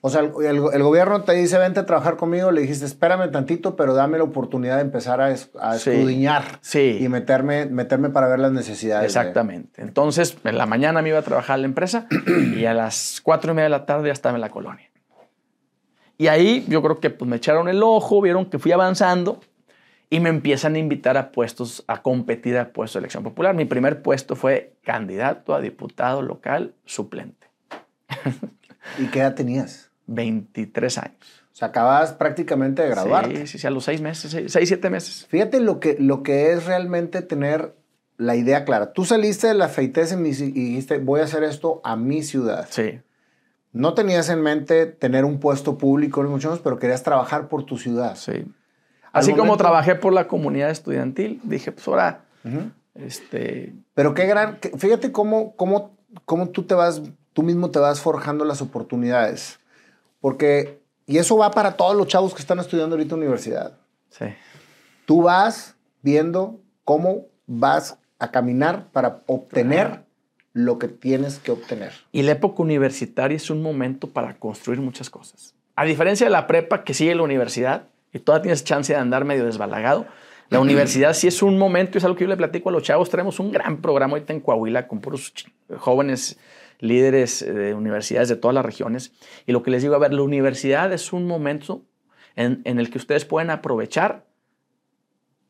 O sea, el, el- el gobierno te dice, vente a trabajar conmigo, le dijiste, espérame tantito, pero dame la oportunidad de empezar a, es- a Sí. escudriñar Sí. y meterme, meterme para ver las necesidades. de- Exactamente. Entonces, en la mañana me iba a trabajar a la empresa y a las cuatro y media de la tarde ya estaba en la colonia. Y ahí yo creo que pues, me echaron el ojo, vieron que fui avanzando y me empiezan a invitar a puestos, a competir a puestos de elección popular. Mi primer puesto fue candidato a diputado local suplente. ¿Y qué edad tenías? 23 años. O sea, acababas prácticamente de graduarte. Sí, sí, sí, a los seis meses, seis, seis, siete meses. Fíjate lo que, lo que es realmente tener la idea clara. Tú saliste de la FEITES y dijiste, voy a hacer esto a mi ciudad. Sí, No tenías en mente tener un puesto público, mucho menos, pero querías trabajar por tu ciudad. sí. Así como trabajé por la comunidad estudiantil, dije, pues ahora, este, Pero qué gran, fíjate cómo, cómo, cómo tú te vas, tú mismo te vas forjando las oportunidades. Porque, y eso va para todos los chavos que están estudiando ahorita universidad. sí. Tú vas viendo cómo vas a caminar para obtener lo que tienes que obtener. Y la época universitaria es un momento para construir muchas cosas. A diferencia de la prepa que sigue la universidad y todavía tienes chance de andar medio desbalagado, la universidad sí es un momento, y es algo que yo le platico a los chavos. Tenemos un gran programa ahorita en Coahuila con puros jóvenes líderes eh, de universidades de todas las regiones. Y lo que les digo, a ver, la universidad es un momento en, en el que ustedes pueden aprovechar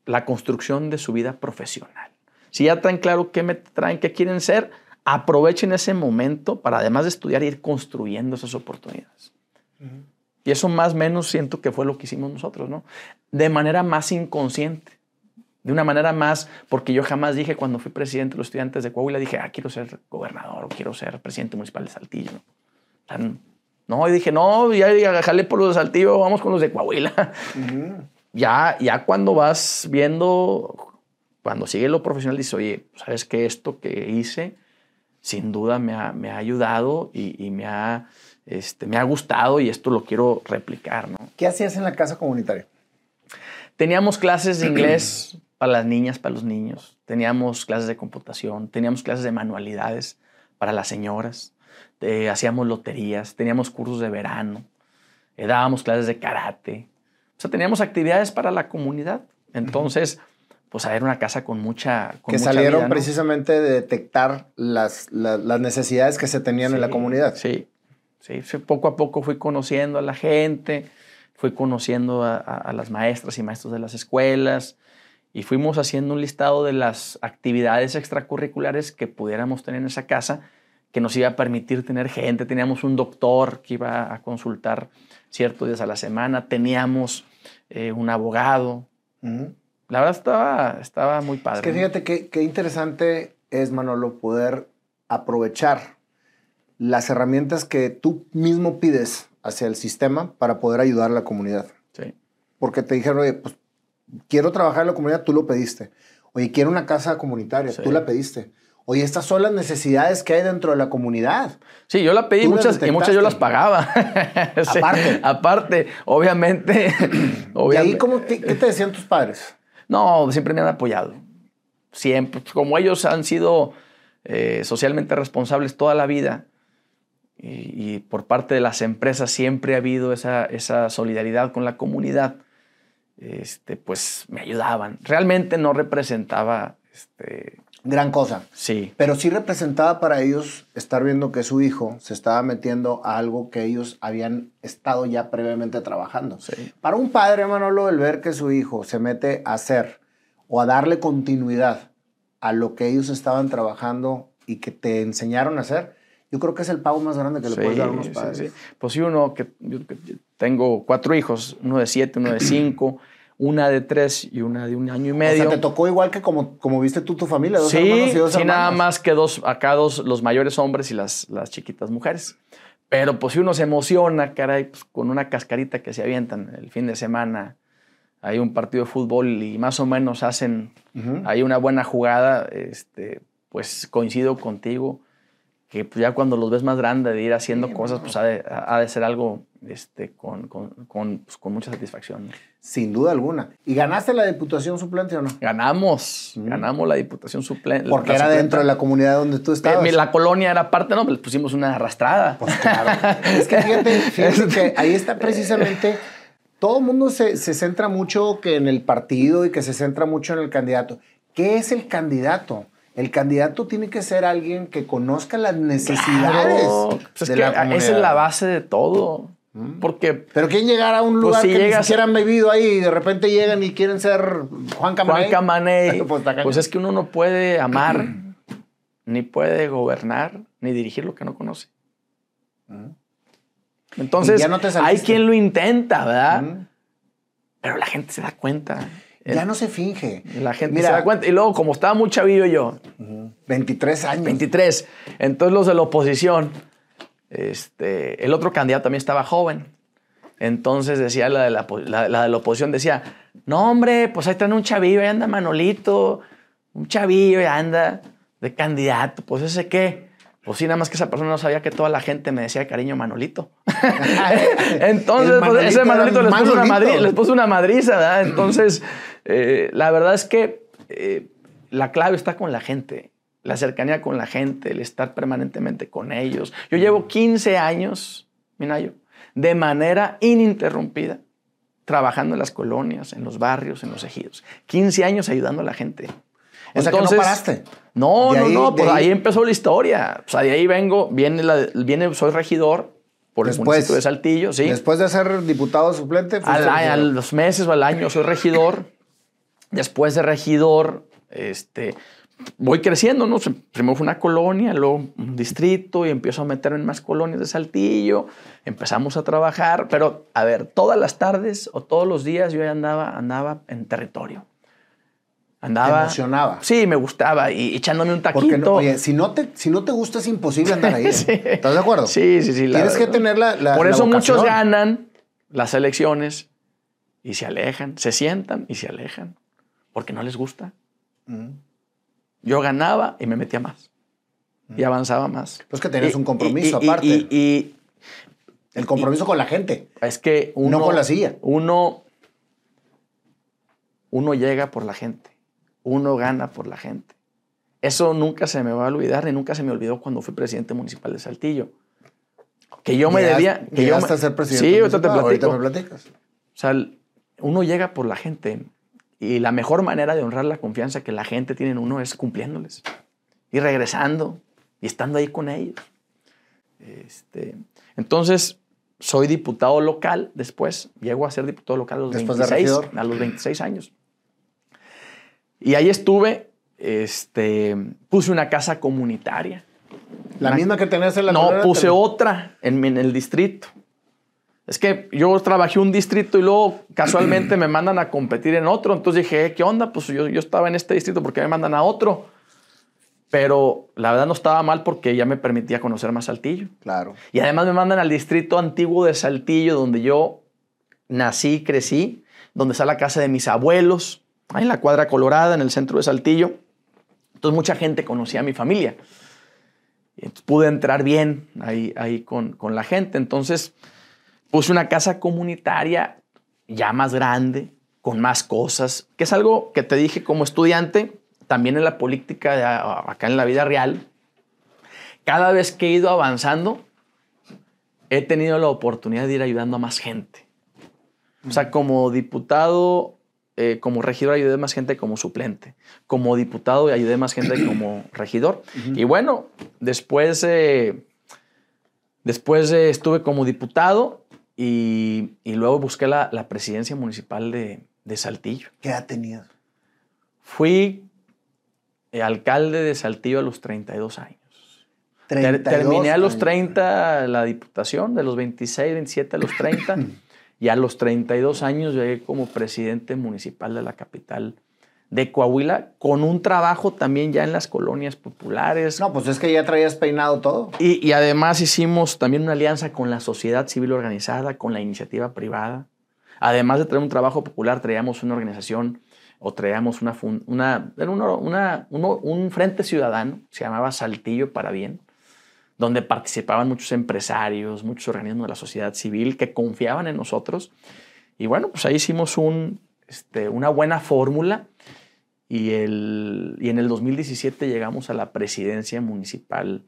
la construcción de su vida profesional. Si ya traen claro qué me traen, qué quieren ser, aprovechen ese momento para además de estudiar ir construyendo esas oportunidades. Y eso más o menos siento que fue lo que hicimos nosotros, ¿no? De manera más inconsciente, de una manera más, porque yo jamás dije cuando fui presidente de los estudiantes de Coahuila, dije, ah, quiero ser gobernador o quiero ser presidente municipal de Saltillo. ¿no? No, y dije, no, ya, ya jalé por los de Saltillo, vamos con los de Coahuila. Ya, ya cuando vas viendo, cuando sigue lo profesional, dices, oye, ¿sabes qué? Esto que hice, sin duda me ha, me ha ayudado y, y me, ha, este, me ha gustado y esto lo quiero replicar, ¿no? ¿Qué hacías en la casa comunitaria? Teníamos clases de inglés para las niñas, para los niños. Teníamos clases de computación, teníamos clases de manualidades para las señoras. eh, hacíamos loterías, teníamos cursos de verano, eh, dábamos clases de karate. O sea, teníamos actividades para la comunidad. Entonces, pues era una casa con mucha con que mucha salieron vida, ¿no? precisamente de detectar las, la- las necesidades que se tenían en la comunidad. Sí, sí, sí, poco a poco fui conociendo a la gente, fui conociendo a, a- a las maestras y maestros de las escuelas y fuimos haciendo un listado de las actividades extracurriculares que pudiéramos tener en esa casa que nos iba a permitir tener gente. Teníamos un doctor que iba a consultar ciertos días a la semana, teníamos eh, un abogado. La verdad estaba, estaba muy padre. Es que fíjate qué, qué interesante es, Manolo, poder aprovechar las herramientas que tú mismo pides hacia el sistema para poder ayudar a la comunidad. Sí. Porque te dijeron, oye, pues quiero trabajar en la comunidad, tú lo pediste. Oye, quiero una casa comunitaria, Sí. tú la pediste. Oye, estas son las necesidades que hay dentro de la comunidad. Sí, yo la pedí muchas y muchas yo las pagaba. Sí, Aparte. Aparte, obviamente. ¿Y ahí cómo, qué, qué te decían tus padres? No, siempre me han apoyado. Siempre. Como ellos han sido eh, socialmente responsables toda la vida y, y por parte de las empresas siempre ha habido esa, esa solidaridad con la comunidad, este, pues me ayudaban. Realmente no representaba, este, Gran cosa. sí, Pero sí representaba para ellos estar viendo que su hijo se estaba metiendo a algo que ellos habían estado ya previamente trabajando. sí. Para un padre, Manolo, el ver que su hijo se mete a hacer o a darle continuidad a lo que ellos estaban trabajando y que te enseñaron a hacer, yo creo que es el pago más grande que le puedes dar a unos Sí, sí, padres. sí. Pues sí, uno que yo que tengo cuatro hijos, uno de siete, uno de cinco, una de tres y una de un año y O medio. sea, te tocó igual que como, como viste tú tu familia, dos hermanos sí, y dos sí, nada más que dos, acá dos, los mayores hombres y las, las chiquitas mujeres. Pero pues si uno se emociona, caray, pues, con una cascarita que se avientan el fin de semana, hay un partido de fútbol y más o menos hacen Ujú. hay una buena jugada, este, pues coincido contigo que pues, ya cuando los ves más grandes de ir haciendo cosas, pues ha de, ha de, ser algo este, con, con, con, pues, con mucha satisfacción. Sin duda alguna. ¿Y ganaste la diputación suplente o no? Ganamos, mm. ganamos la diputación suplente. Porque era dentro de la comunidad donde tú estabas. Eh, la colonia era parte, no, les pusimos una arrastrada. Pues claro. es que fíjate, fíjate que ahí está precisamente todo el mundo se, se, centra mucho que en el partido y que se centra mucho en el candidato. ¿Qué es el candidato? El candidato tiene que ser alguien que conozca las necesidades pues de la comunidad. Esa es la base de todo. Mm. Porque, Pero ¿quién llegar a un pues lugar pues si que ni siquiera han vivido ahí y de repente llegan y quieren ser Juan Camaney? Juan Camaney. pues, pues, es que uno no puede amar, ni puede gobernar, ni dirigir lo que no conoce. Mm. Entonces, hay quien lo intenta, ¿verdad? Pero la gente se da cuenta. Ya no se finge. La gente se da cuenta. Y luego, como estaba muy chavillo yo. 23 años. 23. Entonces los de la oposición, este, el otro candidato también estaba joven. Entonces decía la de la, la de la oposición, decía, no hombre, pues ahí traen un chavillo, ahí anda Manolito, un chavillo, ahí anda de candidato, pues ese qué. Pues sí, nada más que esa persona no sabía que toda la gente me decía cariño Manolito. Entonces, pues, ese Manolito les puso, una les puso, una madriza, ¿verdad? Entonces, eh, la verdad es que eh, la clave está con la gente, la cercanía con la gente, el estar permanentemente con ellos. Yo llevo 15 años, Minayo, de manera ininterrumpida, trabajando en las colonias, en los barrios, en los ejidos. 15 años ayudando a la gente. Sea que no paraste. No, no, no, pues ahí, empezó la historia. O sea, de ahí vengo, viene, la, viene soy regidor por el municipio de Saltillo, sí. Después de ser diputado suplente. Al, a los meses o al año soy regidor. Después de regidor, este, voy creciendo, ¿no? Primero fue una colonia, luego un distrito y empiezo a meterme en más colonias de Saltillo. Empezamos a trabajar, pero a ver, todas las tardes o todos los días yo ya andaba, andaba en territorio. Andaba. Te emocionaba. Sí, me gustaba. Y echándome un taquito. oye, si no, te, si no te gusta, es imposible andar ahí. ¿eh? ¿Estás de acuerdo? Sí, sí, sí. Tienes que tener la. la Por eso muchos ganan las elecciones y se alejan, se sientan y se alejan. Porque no les gusta. Mm. Yo ganaba y me metía más. Y mm. avanzaba más. Pues que tenías un compromiso aparte. Y, el compromiso con la gente. Es que uno. No con la silla. Uno. Uno llega por la gente uno gana por la gente. Eso nunca se me va a olvidar ni nunca se me olvidó cuando fui presidente municipal de Saltillo. Que yo me debía... Que yo a ser presidente Sí, ahorita te platico. me platicas. O sea, uno llega por la gente y la mejor manera de honrar la confianza que la gente tiene en uno es cumpliéndoles y regresando y estando ahí con ellos. Este, entonces, soy diputado local después, llego a ser diputado local a los, 26, a los 26 años. Y ahí estuve, este, puse una casa comunitaria. ¿La misma que tenías en la No, puse otra en, el distrito. Es que yo trabajé un distrito y luego casualmente me mandan a competir en otro. Entonces dije, ¿qué onda? Pues yo, yo estaba en este distrito, ¿por qué me mandan a otro? Pero la verdad no estaba mal porque ya me permitía conocer más Saltillo. Claro. Y además me mandan al distrito antiguo de Saltillo, donde yo nací, crecí, donde está la casa de mis abuelos, en la cuadra colorada, en el centro de Saltillo. Entonces mucha gente conocía a mi familia. Y pude entrar bien ahí, ahí con, con la gente. Entonces puse una casa comunitaria ya más grande, con más cosas, que es algo que te dije como estudiante, también en la política, acá en la vida real. Cada vez que he ido avanzando, he tenido la oportunidad de ir ayudando a más gente. O sea, como diputado eh, como regidor ayudé más gente como suplente, como diputado ayudé más gente como regidor. Y bueno, después, después estuve como diputado y, luego busqué la, presidencia municipal de, Saltillo. ¿Qué edad tenías? Fui eh, alcalde de Saltillo a los 32 años. Terminé a los 30 la diputación, de los 26, 27 a los 30. Y a los 32 años llegué como presidente municipal de la capital de Coahuila, con un trabajo también ya en las colonias populares. No, pues es que ya traías peinado todo. Y, además hicimos también una alianza con la sociedad civil organizada, con la iniciativa privada. Además de traer un trabajo popular, traíamos una organización o traíamos una, una, una, un frente ciudadano, se llamaba Saltillo para Bien, donde participaban muchos empresarios, muchos organismos de la sociedad civil que confiaban en nosotros. Y bueno, pues ahí hicimos un, este, una buena fórmula y, el, y en el 2017 llegamos a la presidencia municipal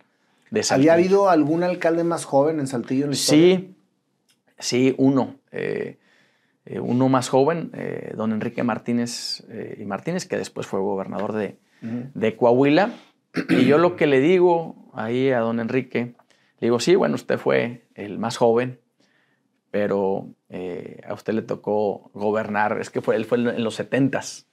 de Saltillo. ¿Había habido algún alcalde más joven en Saltillo? En la sí, sí, uno. Eh, eh, uno más joven, eh, don Enrique Martínez y Martínez, que después fue gobernador de, de Coahuila. Y yo lo que le digo ahí a don Enrique, le digo, sí, bueno, usted fue el más joven, pero eh, a usted le tocó gobernar, es que fue, él fue en los setentas.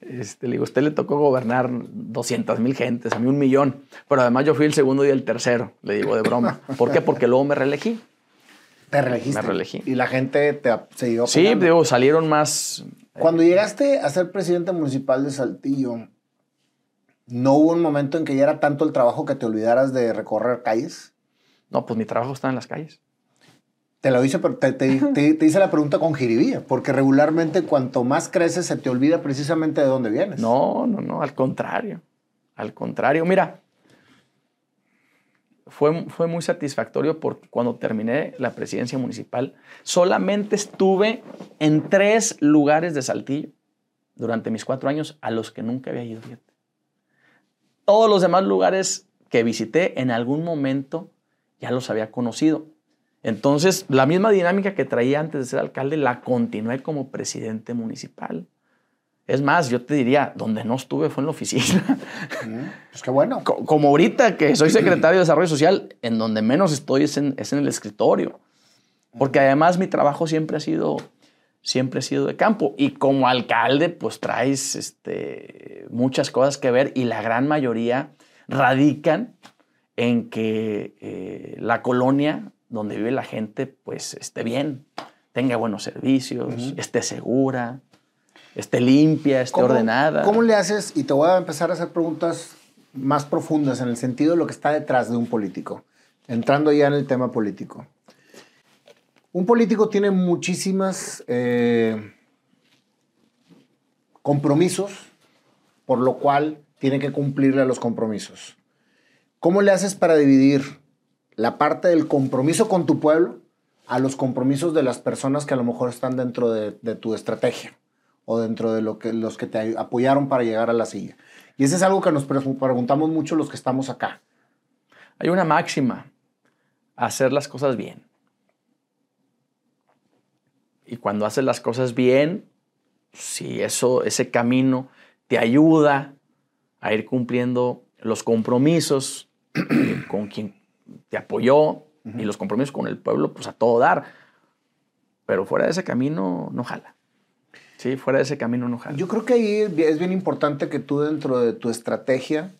este, le digo, a usted le tocó gobernar 200 mil gentes, a mí un millón, pero además yo fui el segundo y el tercero, le digo de broma. ¿Por qué? Porque luego me reelegí. ¿Te reelegiste? Me reelegí. ¿Y la gente te siguió Sí, digo, salieron más... Cuando llegaste a ser presidente municipal de Saltillo, ¿No hubo un momento en que ya era tanto el trabajo que te olvidaras de recorrer calles? No, pues mi trabajo está en las calles. Te lo hice, pero te, hice la pregunta con jiribilla, porque regularmente cuanto más creces se te olvida precisamente de dónde vienes. No, no, no, al contrario. Al contrario, mira, fue, fue muy satisfactorio porque cuando terminé la presidencia municipal, solamente estuve en tres lugares de Saltillo durante mis cuatro años a los que nunca había ido. Todos los demás lugares que visité en algún momento ya los había conocido. Entonces, la misma dinámica que traía antes de ser alcalde la continué como presidente municipal. Es más, yo te diría, donde no estuve fue en la oficina. Pues qué bueno. Como ahorita que soy secretario de Desarrollo Social, en donde menos estoy es en, es en el escritorio. Porque además mi trabajo siempre ha sido siempre he sido de campo. Y como alcalde, pues traes este, muchas cosas que ver y la gran mayoría radican en que eh, la colonia donde vive la gente, pues esté bien, tenga buenos servicios, esté segura, esté limpia, esté ordenada. ¿Cómo le haces? Y te voy a empezar a hacer preguntas más profundas en el sentido de lo que está detrás de un político, entrando ya en el tema político. Un político tiene muchísimas eh, compromisos, por lo cual tiene que cumplirle a los compromisos. ¿Cómo le haces para dividir la parte del compromiso con tu pueblo a los compromisos de las personas que a lo mejor están dentro de, tu estrategia o dentro de lo que, los que te apoyaron para llegar a la silla? Y eso es algo que nos preguntamos mucho los que estamos acá. Hay una máxima, hacer las cosas bien. Y cuando haces las cosas bien, si eso, ese camino te ayuda a ir cumpliendo los compromisos con quien te apoyó y los compromisos con el pueblo, pues a todo dar. Pero fuera de ese camino no jala. Sí, fuera de ese camino no jala. Yo creo que ahí es bien importante que tú dentro de tu estrategia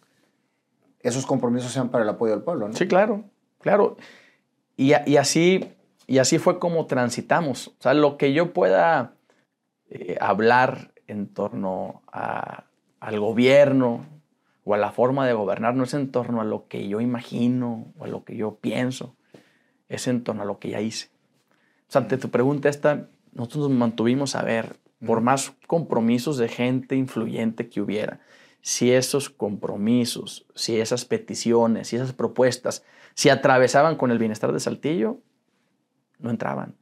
esos compromisos sean para el apoyo del pueblo, ¿no? Sí, claro, claro. Y, y así y así fue como transitamos. O sea, lo que yo pueda eh, hablar en torno al gobierno o a la forma de gobernar no es en torno a lo que yo imagino o a lo que yo pienso, es en torno a lo que ya hice. O sea, ante tu pregunta esta, nosotros nos mantuvimos a ver, por más compromisos de gente influyente que hubiera, si esos compromisos, si esas peticiones, si esas propuestas se atravesaban con el bienestar de Saltillo, no entraban,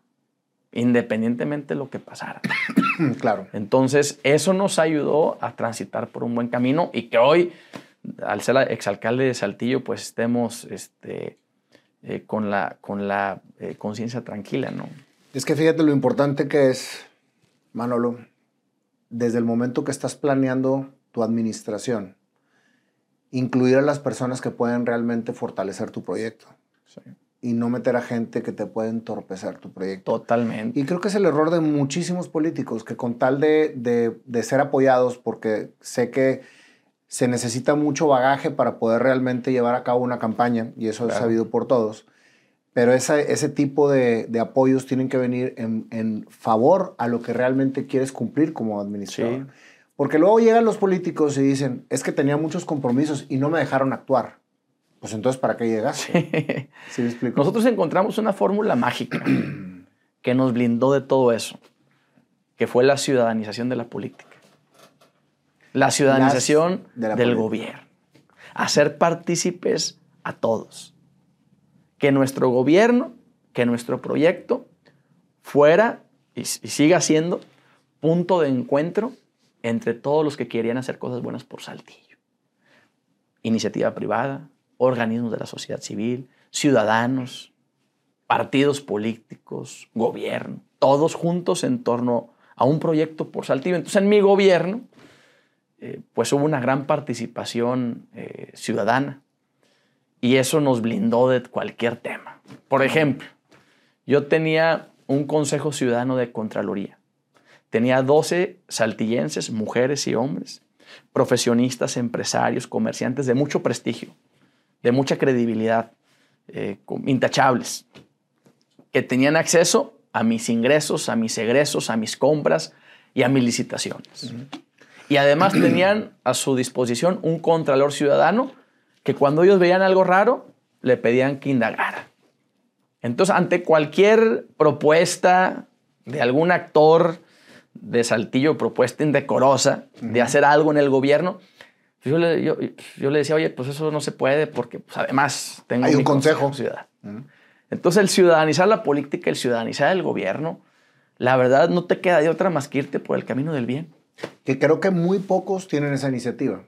independientemente de lo que pasara. claro. Entonces, eso nos ayudó a transitar por un buen camino y que hoy, al ser exalcalde de Saltillo, pues estemos este, eh, con la, con la eh, conciencia tranquila, ¿no? Es que fíjate lo importante que es, Manolo, desde el momento que estás planeando tu administración, incluir a las personas que pueden realmente fortalecer tu proyecto. Sí y no meter a gente que te puede entorpecer tu proyecto. Totalmente. Y creo que es el error de muchísimos políticos que con tal de, de, ser apoyados, porque sé que se necesita mucho bagaje para poder realmente llevar a cabo una campaña, y eso es sabido por todos, pero ese tipo de, de, apoyos tienen que venir en, en, favor a lo que realmente quieres cumplir como administrador. Porque luego llegan los políticos y dicen, es que tenía muchos compromisos y no me dejaron actuar. Pues entonces, ¿para qué llegas? Sí. explico? Nosotros encontramos una fórmula mágica que nos blindó de todo eso, que fue la ciudadanización de la política. La ciudadanización del gobierno. Hacer partícipes a todos. que nuestro gobierno, que nuestro proyecto fuera y, y siga siendo punto de encuentro entre todos los que querían hacer cosas buenas por Saltillo. Iniciativa privada, organismos de la sociedad civil, ciudadanos, partidos políticos, gobierno, todos juntos en torno a un proyecto por Saltillo. Entonces, en mi gobierno, eh, pues hubo una gran participación eh, ciudadana y eso nos blindó de cualquier tema. Por ejemplo, yo tenía un consejo ciudadano de Contraloría. Tenía 12 saltillenses, mujeres y hombres, profesionistas, empresarios, comerciantes de mucho prestigio, de mucha credibilidad, eh, intachables, que tenían acceso a mis ingresos, a mis egresos, a mis compras y a mis licitaciones. Y además tenían a su disposición un contralor ciudadano que cuando ellos veían algo raro, le pedían que indagara. Entonces, ante cualquier propuesta de algún actor de Saltillo, propuesta indecorosa de hacer algo en el gobierno, yo le, yo, le, decía, oye, pues eso no se puede porque pues, además tengo Hay un consejo. ciudad. Entonces, el ciudadanizar la política, el ciudadanizar el gobierno, la verdad no te queda de otra más que irte por el camino del bien. Que creo que muy pocos tienen esa iniciativa,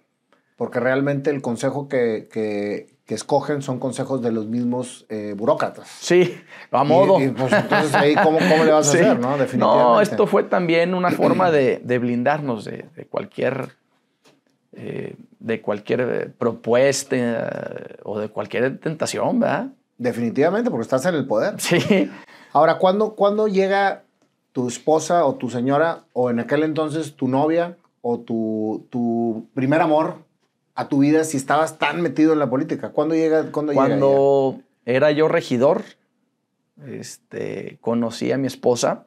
porque realmente el consejo que, que, escogen son consejos de los mismos eh, burócratas. Sí, a modo. Y, pues, entonces ahí, ¿cómo, ¿cómo, le vas a hacer, no? Definitivamente. No, esto fue también una forma de, de blindarnos de, de cualquier eh, de cualquier eh, propuesta eh, o de cualquier tentación, ¿verdad? Definitivamente, porque estás en el poder. Sí. Ahora, ¿cuándo, ¿cuándo llega tu esposa o tu señora o en aquel entonces tu novia o tu, tu primer amor a tu vida si estabas tan metido en la política? ¿Cuándo llega? ¿cuándo Cuando era yo regidor, este, conocí a mi esposa,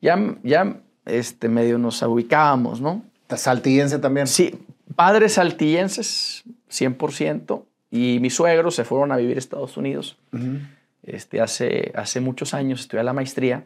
ya, ya este, medio nos ubicábamos, ¿no? ¿Saltillense también? Sí, padres saltillenses, 100%, y mis suegros se fueron a vivir a Estados Unidos. este, hace, hace muchos años estudié la maestría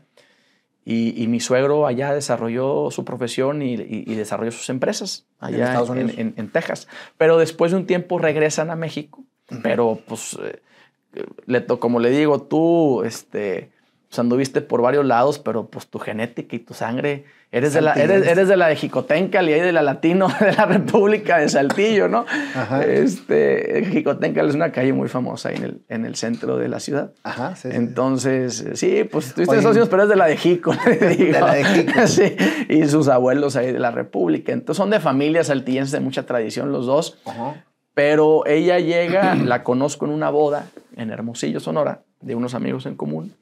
y, mi suegro allá desarrolló su profesión y, desarrolló sus empresas allá en, en, Texas. Pero después de un tiempo regresan a México. Pero pues, eh, como le digo, tú este, pues, anduviste por varios lados, pero pues tu genética y tu sangre Eres de, la, eres, eres de la de Jicotencal y de la Latino de la República de Saltillo, ¿no? Ajá. Este, Jicotencal es una calle muy famosa ahí en el, en el centro de la ciudad. Ajá, sí. Entonces, sí, pues tuviste socios, pero es de la de Jico. De la de Jico. Sí, y sus abuelos ahí de la República. Entonces son de familias saltillenses de mucha tradición los dos. Ajá. Pero ella llega, la conozco en una boda en Hermosillo, Sonora, de unos amigos en común.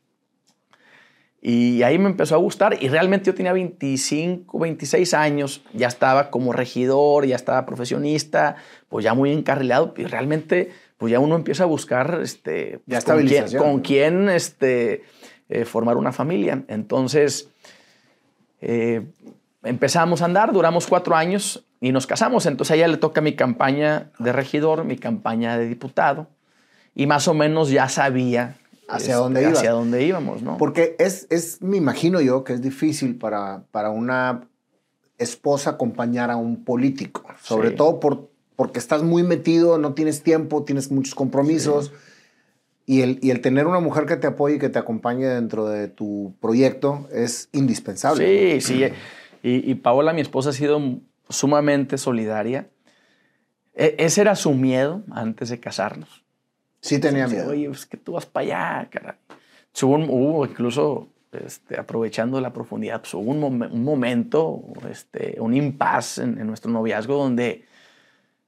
Y ahí me empezó a gustar y realmente yo tenía 25, 26 años, ya estaba como regidor, ya estaba profesionista, pues ya muy encarrilado y realmente pues ya uno empieza a buscar este, ya con quién, con quién este, eh, formar una familia. Entonces eh, empezamos a andar, duramos cuatro años y nos casamos. Entonces a ella le toca mi campaña de regidor, mi campaña de diputado y más o menos ya sabía hacia dónde iba. Hacia dónde íbamos, ¿no? Porque es, es, me imagino yo que es difícil para, para una esposa acompañar a un político, sobre todo por, porque estás muy metido, no tienes tiempo, tienes muchos compromisos. Y el, y el, tener una mujer que te apoye y que te acompañe dentro de tu proyecto es indispensable. Sí, sí. Y, y, Paola, mi esposa, ha sido sumamente solidaria. E, ese era su miedo antes de casarnos. Sí tenía miedo. Oye, es que tú vas para allá, caray. Hubo, hubo incluso, este, aprovechando la profundidad, pues, hubo un, momento, este, un impasse en, nuestro noviazgo donde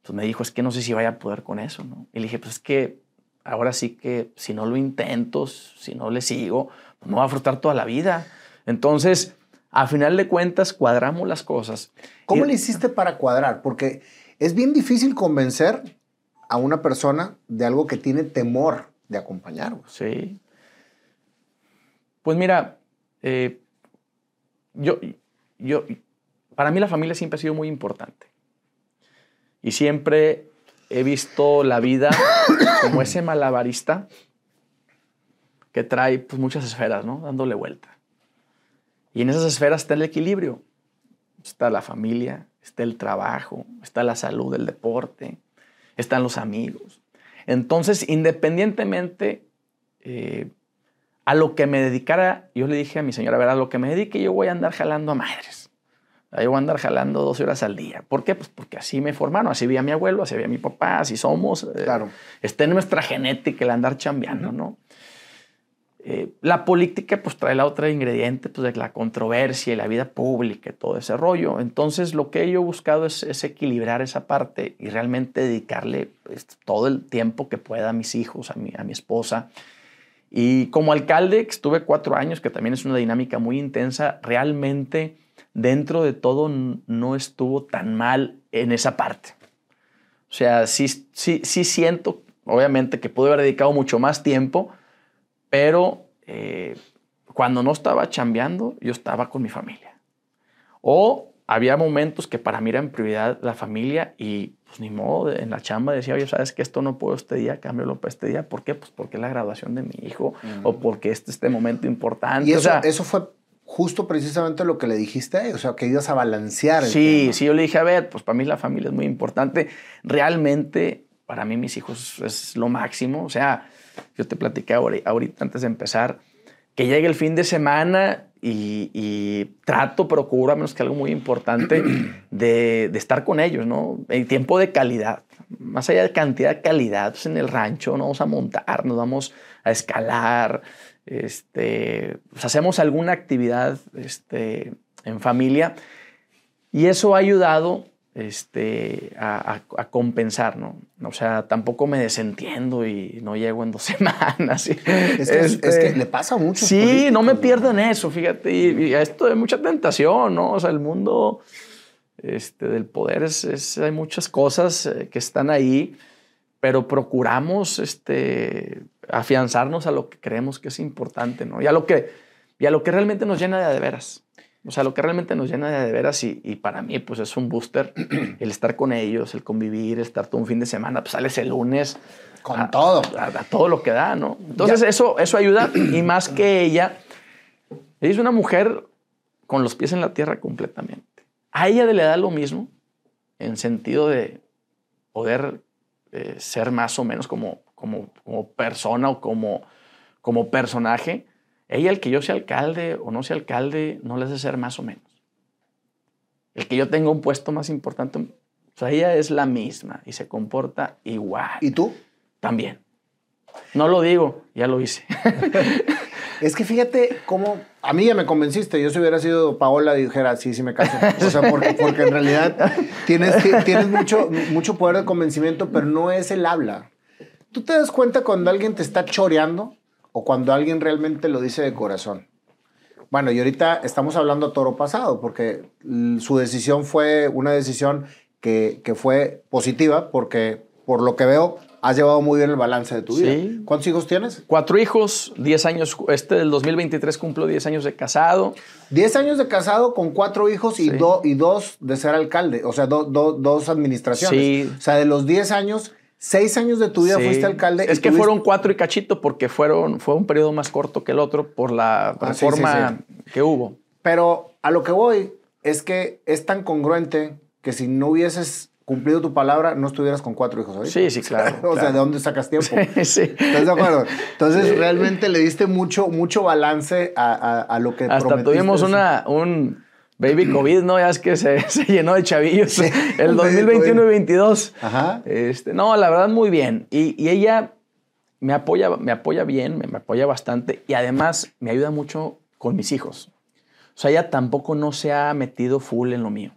pues, me dijo, es que no sé si vaya a poder con eso, ¿no? Y le dije, pues es que ahora sí que si no lo intento, si no le sigo, pues me va a frustrar toda la vida. Entonces, a final de cuentas, cuadramos las cosas. ¿Cómo le hiciste para cuadrar? Porque es bien difícil convencer a una persona de algo que tiene temor de acompañar. Sí. Pues mira, eh, yo, yo, para mí la familia siempre ha sido muy importante. Y siempre he visto la vida como ese malabarista que trae pues, muchas esferas, ¿no? Dándole vuelta. Y en esas esferas está el equilibrio. Está la familia, está el trabajo, está la salud, el deporte, están los amigos. Entonces, independientemente eh, a lo que me dedicara, yo le dije a mi señora, a ver, a lo que me dedique yo voy a andar jalando a madres. Yo voy a andar jalando 12 horas al día. ¿Por qué? Pues porque así me formaron, así vi a mi abuelo, así vi a mi papá, así somos. Eh, claro. está en nuestra genética el andar chambeando, ¿no? Eh, la política pues trae la otra ingrediente pues, de la controversia y la vida pública y todo ese rollo. Entonces lo que yo he buscado es, equilibrar esa parte y realmente dedicarle pues, todo el tiempo que pueda a mis hijos, a mi, a mi esposa. Y como alcalde, estuve cuatro años, que también es una dinámica muy intensa, realmente dentro de todo no estuvo tan mal en esa parte. O sea, sí, sí, sí siento, obviamente, que pude haber dedicado mucho más tiempo, pero eh, cuando no estaba chambeando, yo estaba con mi familia. O había momentos que para mí era en prioridad la familia y pues ni modo, en la chamba decía, oye, sabes que esto no puedo este día, cámbialo para este día. ¿Por qué? Pues porque es la graduación de mi hijo o porque este es este momento importante. Y eso, eso fue justo precisamente lo que le dijiste, o sea, que ibas a balancear. sí, sí, yo le dije, a ver, pues para mí la familia es muy importante. Realmente, para mí mis hijos es lo máximo. O sea, yo te platicé ahorita antes de empezar, que llegue el fin de semana y, trato, procuro, a menos que algo muy importante, de, estar con ellos, ¿no? En tiempo de calidad. Más allá de cantidad, calidad. Pues en el rancho nos vamos a montar, nos vamos a escalar, este, pues hacemos alguna actividad este, en familia y eso ha ayudado este, a, compensar, ¿no? O sea, tampoco me desentiendo y no llego en dos semanas. Es que, es que este, le pasa mucho. Sí, no me pierdo en eso, fíjate. Y, esto es mucha tentación, ¿no? O sea, el mundo este, del poder es, hay muchas cosas eh, que están ahí, pero procuramos este, afianzarnos a lo que creemos que es importante, ¿no? Y a lo que, y a lo que realmente nos llena de, de veras. O sea, lo que realmente nos llena de, veras y, para mí pues es un booster el estar con ellos, el convivir, el estar todo un fin de semana, pues sales el lunes. Con todo. A, todo lo que da, ¿no? Entonces eso, eso ayuda y más que ella, ella es una mujer con los pies en la tierra completamente. A ella le da lo mismo en sentido de poder eh, ser más o menos como, como, como persona o como, como personaje ella, el que yo sea alcalde o no sea alcalde, no le hace ser más o menos. El que yo tenga un puesto más importante, o sea, ella es la misma y se comporta igual. ¿Y tú? También. No lo digo, ya lo hice. es que fíjate cómo a mí ya me convenciste. Yo si hubiera sido Paola dijera, sí, sí me caso. O sea, porque, porque en realidad tienes, tienes mucho, mucho poder de convencimiento, pero no es el habla. ¿Tú te das cuenta cuando alguien te está choreando? O cuando alguien realmente lo dice de corazón. Bueno, y ahorita estamos hablando a toro pasado, porque su decisión fue una decisión que, que, fue positiva, porque por lo que veo, has llevado muy bien el balance de tu vida. ¿Cuántos hijos tienes? Cuatro hijos, diez años, este del 2023 cumplo diez años de casado. Diez años de casado con cuatro hijos y, y dos de ser alcalde, o sea, dos administraciones. Sí. O sea, de los diez años, Seis años de tu vida fuiste alcalde. Es que fueron cuatro y cachito porque fueron, fue un periodo más corto que el otro por la ah, reforma que hubo. Pero a lo que voy es que es tan congruente que si no hubieses cumplido tu palabra, no estuvieras con cuatro hijos ahorita. Sí, sí, claro. o sea, ¿de dónde sacas tiempo? Sí, sí. ¿Estás de acuerdo? Entonces, realmente le diste mucho, mucho balance a, lo que Hasta tuvimos una, un Baby COVID, ¿no? Ya es que se, llenó de chavillos. el 2021 y 2022. Ajá. Este, no, la verdad, muy bien. Y, ella me apoya, me apoya bien, me, apoya bastante y además me ayuda mucho con mis hijos. O sea, ella tampoco no se ha metido full en lo mío.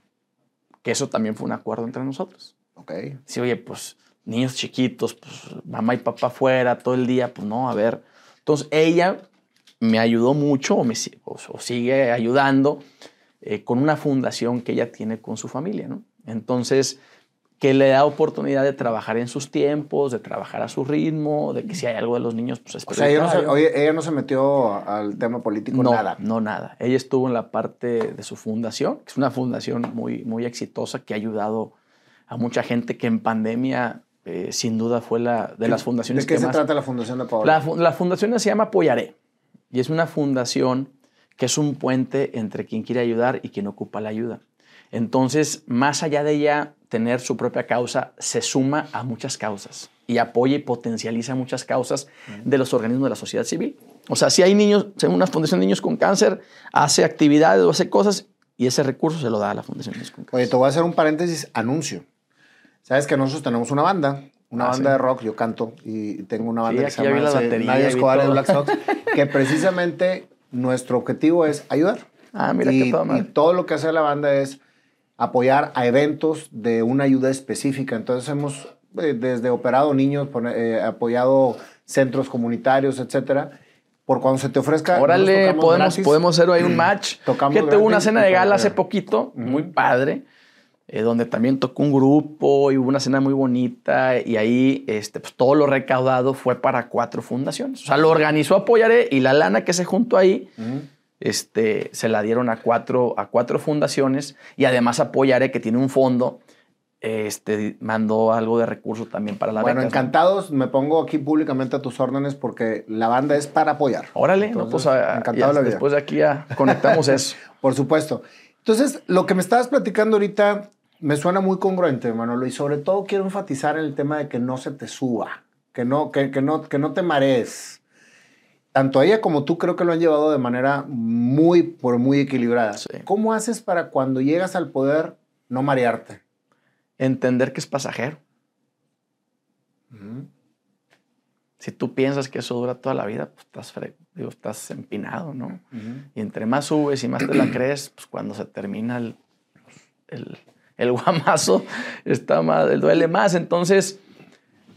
Que eso también fue un acuerdo entre nosotros. Ok. Sí, oye, pues niños chiquitos, pues mamá y papá fuera todo el día, pues no, a ver. Entonces ella me ayudó mucho o, me, o sigue ayudando eh, con una fundación que ella tiene con su familia, ¿no? Entonces, que le da oportunidad de trabajar en sus tiempos, de trabajar a su ritmo, de que si hay algo de los niños, pues es O sea, ella no, se, oye, ella no se metió al tema político, no, nada. No, nada. Ella estuvo en la parte de su fundación, que es una fundación muy, muy exitosa que ha ayudado a mucha gente que en pandemia eh, sin duda fue la de las fundaciones ¿De qué se trata la fundación de Paola? La, la fundación se llama Apoyaré y es una fundación que es un puente entre quien quiere ayudar y quien ocupa la ayuda. Entonces, más allá de ella tener su propia causa, se suma a muchas causas. y apoya y potencializa muchas causas de los organismos de la sociedad civil. O sea, si hay niños, según una fundación de niños con cáncer, hace actividades o hace cosas y ese recurso se lo da a la Fundación de Niños con Cáncer. Oye, te voy a hacer un paréntesis, anuncio. Sabes que nosotros tenemos una banda, una Ah, banda sí. de rock, yo canto y tengo una banda Sí, que se llama Nadia Escobar de. Black Sox, que precisamente nuestro objetivo es ayudar. Ah, mira y, qué toda y todo lo que hace la banda es apoyar a eventos de una ayuda específica. Entonces hemos eh, desde operado niños, eh, apoyado centros comunitarios, etcétera. Por cuando se te ofrezca. Órale, podemos, gratis. podemos hacer ahí un match. Tocamos que tuvo una cena de gala hace poquito, muy padre, eh, donde también tocó un grupo y hubo una cena muy bonita y ahí este, pues, todo lo recaudado fue para cuatro fundaciones. O sea, lo organizó Apoyaré y la lana que se juntó ahí Ujú. este, se la dieron a cuatro, a cuatro fundaciones y además Apoyaré, que tiene un fondo, este, mandó algo de recursos también para la Bueno, becas, ¿no? encantados, me pongo aquí públicamente a tus órdenes porque la banda es para apoyar. Órale, no, Entonces, pues a- encantado la vida. después de aquí ya conectamos eso. Por supuesto. Entonces, lo que me estabas platicando ahorita me suena muy congruente, Manolo, y sobre todo quiero enfatizar en el tema de que no se te suba, que no, que, que no, que no te marees. Tanto ella como tú creo que lo han llevado de manera muy, por muy equilibrada. Sí. ¿Cómo haces para cuando llegas al poder no marearte? Entender que es pasajero. Si tú piensas que eso dura toda la vida, pues estás, digo, estás empinado, ¿no? Y entre más subes y más te la crees, pues cuando se termina el, el, el guamazo, está más, duele más. Entonces,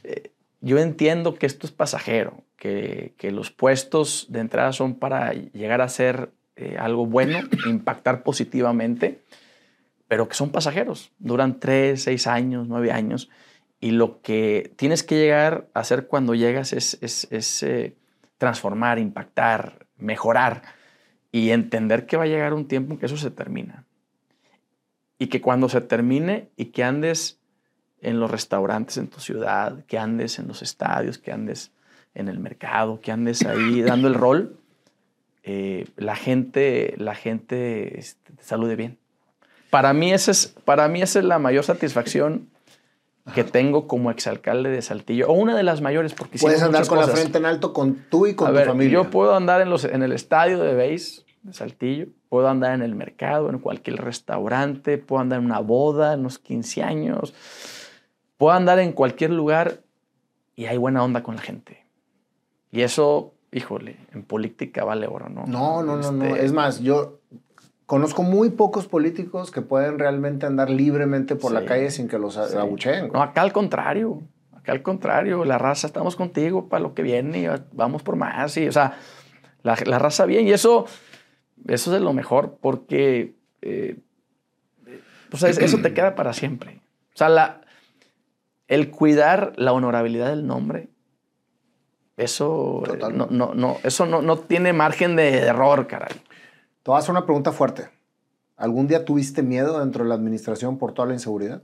eh, yo entiendo que esto es pasajero, que, que los puestos de entrada son para llegar a ser eh, algo bueno, impactar positivamente, pero que son pasajeros. Duran tres, seis años, nueve años. Y lo que tienes que llegar a hacer cuando llegas es, es- es, eh, transformar, impactar, mejorar y entender que va a llegar un tiempo en que eso se termina. Y que cuando se termine y que andes en los restaurantes en tu ciudad, que andes en los estadios, que andes en el mercado, que andes ahí dando el rol, eh, la gente, la gente este, te salude bien. Para mí, esa es, para mí esa es la mayor satisfacción que tengo como exalcalde de Saltillo, o una de las mayores, porque Puedes andar con la cosas. frente en alto con tú y con A tu ver, familia. yo puedo andar en, los, en el estadio de base de Saltillo, puedo andar en el mercado, en cualquier restaurante, puedo andar en una boda, en unos 15 años, puedo andar en cualquier lugar y hay buena onda con la gente. Y eso, híjole, en política vale oro, ¿no? No, no, no, no. Este, Es más, yo conozco muy pocos políticos que pueden realmente andar libremente por la calle sin que los sí. abucheen. No, acá al contrario. Acá al contrario, la raza, estamos contigo para lo que viene, y vamos por más. Y, o sea, la, la raza bien. Y eso, eso es de lo mejor, porque eh, pues, es- eso te queda para siempre. O sea, la, el cuidar la honorabilidad del nombre, eso, eh, no, no, no, eso no, no tiene margen de error, caray. Te voy a hacer una pregunta fuerte. ¿Algún día tuviste miedo dentro de la administración por toda la inseguridad?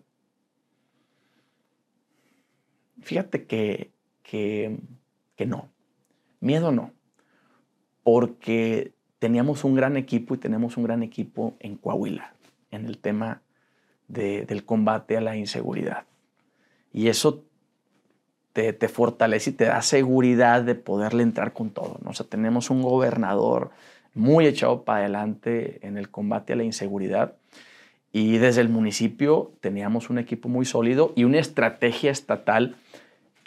Fíjate que, que, que no. Miedo no. Porque teníamos un gran equipo y tenemos un gran equipo en Coahuila en el tema de- del combate a la inseguridad. Y eso te, te fortalece y te da seguridad de poderle entrar con todo. ¿no? O sea, tenemos un gobernador muy echado para adelante en el combate a la inseguridad. Y desde el municipio teníamos un equipo muy sólido y una estrategia estatal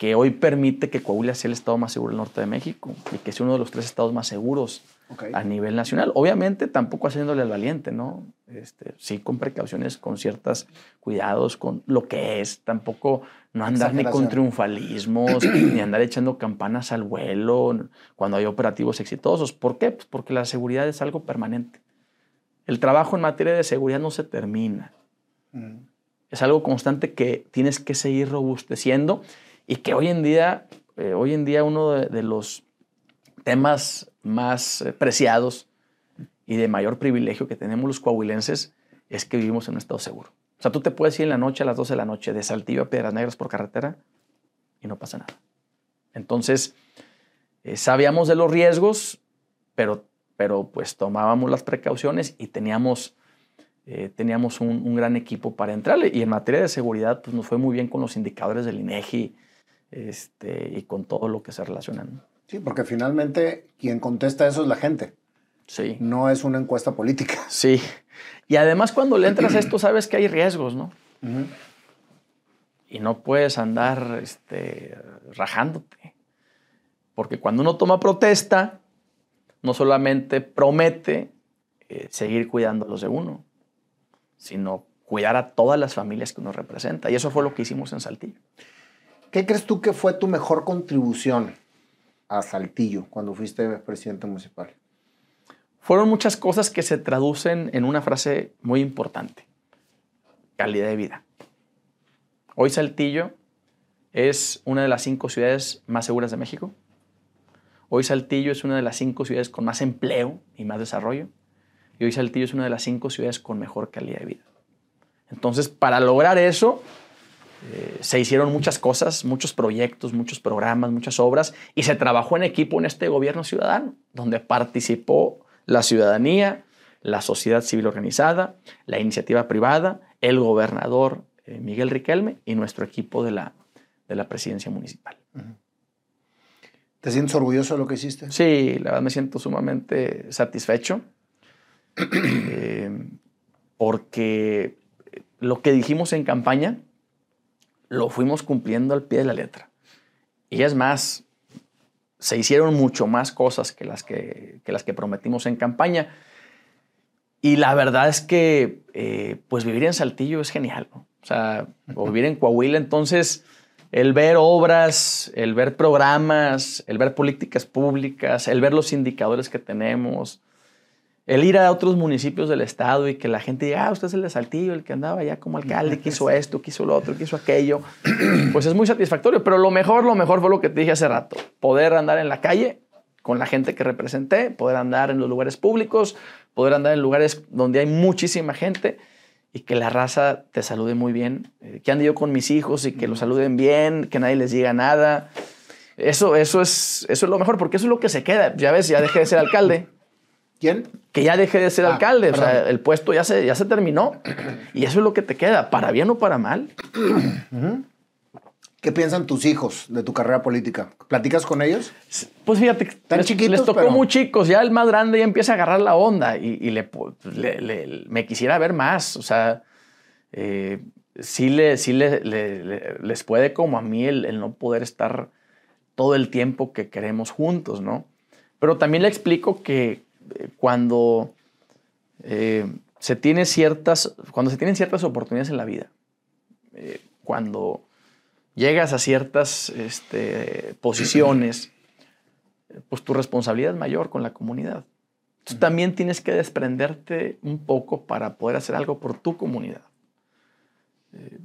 que hoy permite que Coahuila sea el estado más seguro del norte de México y que sea uno de los tres estados más seguros Ok. a nivel nacional. Obviamente tampoco haciéndole al valiente, ¿no? Este, sí con precauciones, con ciertos cuidados, con lo que es. Tampoco no andar ni con triunfalismos, ni andar echando campanas al vuelo cuando hay operativos exitosos. ¿Por qué? Pues porque la seguridad es algo permanente. El trabajo en materia de seguridad no se termina. Mm. Es algo constante que tienes que seguir robusteciendo y que hoy en día, eh, hoy en día uno de, de los temas más eh, preciados y de mayor privilegio que tenemos los coahuilenses es que vivimos en un estado seguro. O sea, tú te puedes ir en la noche a las 12 de la noche de Saltillo a Piedras Negras por carretera y no pasa nada. Entonces, eh, sabíamos de los riesgos, pero, pero pues tomábamos las precauciones y teníamos, eh, teníamos un, un gran equipo para entrarle. Y en materia de seguridad, pues nos fue muy bien con los indicadores del INEGI. Este, y con todo lo que se relaciona. Sí, porque finalmente quien contesta eso es la gente. Sí. No es una encuesta política. Sí. Y además cuando le entras a esto sabes que hay riesgos, ¿no? Y no puedes andar este, rajándote. Porque cuando uno toma protesta, no solamente promete eh, seguir cuidando a los de uno, sino cuidar a todas las familias que uno representa. Y eso fue lo que hicimos en Saltillo. ¿Qué crees tú que fue tu mejor contribución a Saltillo cuando fuiste presidente municipal? Fueron muchas cosas que se traducen en una frase muy importante. Calidad de vida. Hoy Saltillo es una de las cinco ciudades más seguras de México. Hoy Saltillo es una de las cinco ciudades con más empleo y más desarrollo. Y hoy Saltillo es una de las cinco ciudades con mejor calidad de vida. Entonces, para lograr eso, eh, se hicieron muchas cosas, muchos proyectos, muchos programas, muchas obras, y se trabajó en equipo en este gobierno ciudadano, donde participó la ciudadanía, la sociedad civil organizada, la iniciativa privada, el gobernador eh, Miguel Riquelme y nuestro equipo de la, de la presidencia municipal. ¿Te sientes orgulloso de lo que hiciste? Sí, la verdad me siento sumamente satisfecho eh, porque lo que dijimos en campaña lo fuimos cumpliendo al pie de la letra. Y es más, se hicieron mucho más cosas que las que, las que prometimos en campaña. Y la verdad es que, eh, pues vivir en Saltillo es genial, ¿no? O sea, o vivir en Coahuila, entonces, el ver obras, el ver programas, el ver políticas públicas, el ver los indicadores que tenemos, el ir a otros municipios del estado y que la gente diga, ah, usted es el de Saltillo, el que andaba allá como alcalde, que hizo esto, que hizo lo otro, que hizo aquello, pues es muy satisfactorio. Pero lo mejor, lo mejor fue lo que te dije hace rato, poder andar en la calle con la gente que representé, poder andar en los lugares públicos, poder andar en lugares donde hay muchísima gente y que la raza te salude muy bien, eh, que ande yo con mis hijos y que los saluden bien, que nadie les diga nada. Eso, eso, es, eso es lo mejor, porque eso es lo que se queda. Ya ves, ya dejé de ser alcalde. ¿Quién? Que ya dejé de ser ah, alcalde. O sea, el puesto ya se, ya se terminó. Y eso es lo que te queda, para bien o para mal. ¿Qué piensan tus hijos de tu carrera política? ¿Platicas con ellos? Pues fíjate, ¿Tan les, chiquitos, les tocó muy chicos. Ya el más grande ya empieza a agarrar la onda y, le, me quisiera ver más. O sea, eh, sí, le, sí les puede como a mí el, el no poder estar todo el tiempo que queremos juntos, ¿no? Pero también le explico que cuando eh, se tiene ciertas, cuando se tienen ciertas oportunidades en la vida, eh, cuando llegas a ciertas este, posiciones, pues tu responsabilidad es mayor con la comunidad. Entonces, también tienes que desprenderte un poco para poder hacer algo por tu comunidad. Eh,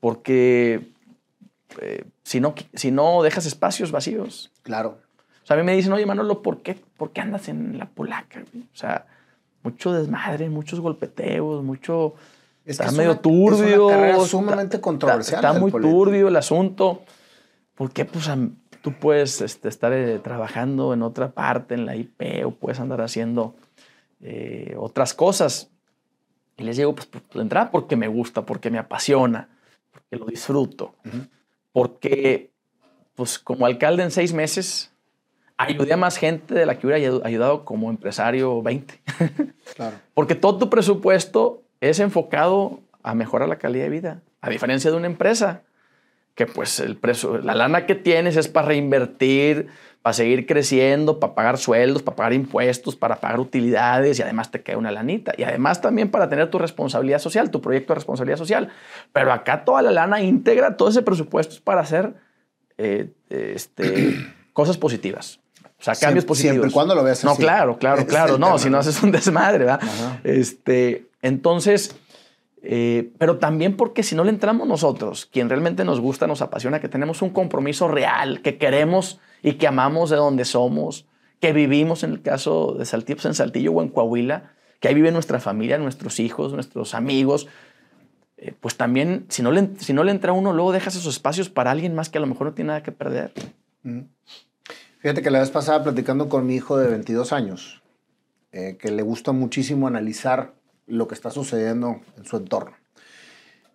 porque si, no, si no dejas espacios vacíos. Claro. O sea, a mí me dicen, oye, Manolo, ¿por qué, ¿por qué andas en la polaca? O sea, mucho desmadre, muchos golpeteos, mucho... está medio turbio. Es una sumamente controversial. Está, muy turbio el asunto. ¿Por qué? Pues tú puedes este, estar eh, trabajando en otra parte, en la IP, o puedes andar haciendo eh, otras cosas. Y les digo, pues, pues, entrar porque me gusta, porque me apasiona, porque lo disfruto. Porque, pues como alcalde en seis meses, ayudé a más gente de la que hubiera ayudado como empresario 20. Claro. Porque todo tu presupuesto es enfocado a mejorar la calidad de vida, a diferencia de una empresa que pues el precio, la lana que tienes es para reinvertir, para seguir creciendo, para pagar sueldos, para pagar impuestos, para pagar utilidades y además te queda una lanita. Y además también para tener tu responsabilidad social, tu proyecto de responsabilidad social. Pero acá toda la lana íntegra, todo ese presupuesto es para hacer eh, este, cosas positivas. O sea, cambios positivos. Siempre y cuando lo veas así. No, claro, claro, claro. No, si no haces un desmadre, ¿verdad? Este, entonces, eh, pero también porque si no le entramos nosotros, quien realmente nos gusta, nos apasiona, que tenemos un compromiso real, que queremos y que amamos de donde somos, que vivimos en el caso de Saltillo, pues en Saltillo o en Coahuila, que ahí vive nuestra familia, nuestros hijos, nuestros amigos, eh, pues también, si no, le, si no le entra uno, luego dejas esos espacios para alguien más que a lo mejor no tiene nada que perder. Fíjate que la vez pasada platicando con mi hijo de 22 años, eh, que le gusta muchísimo analizar lo que está sucediendo en su entorno.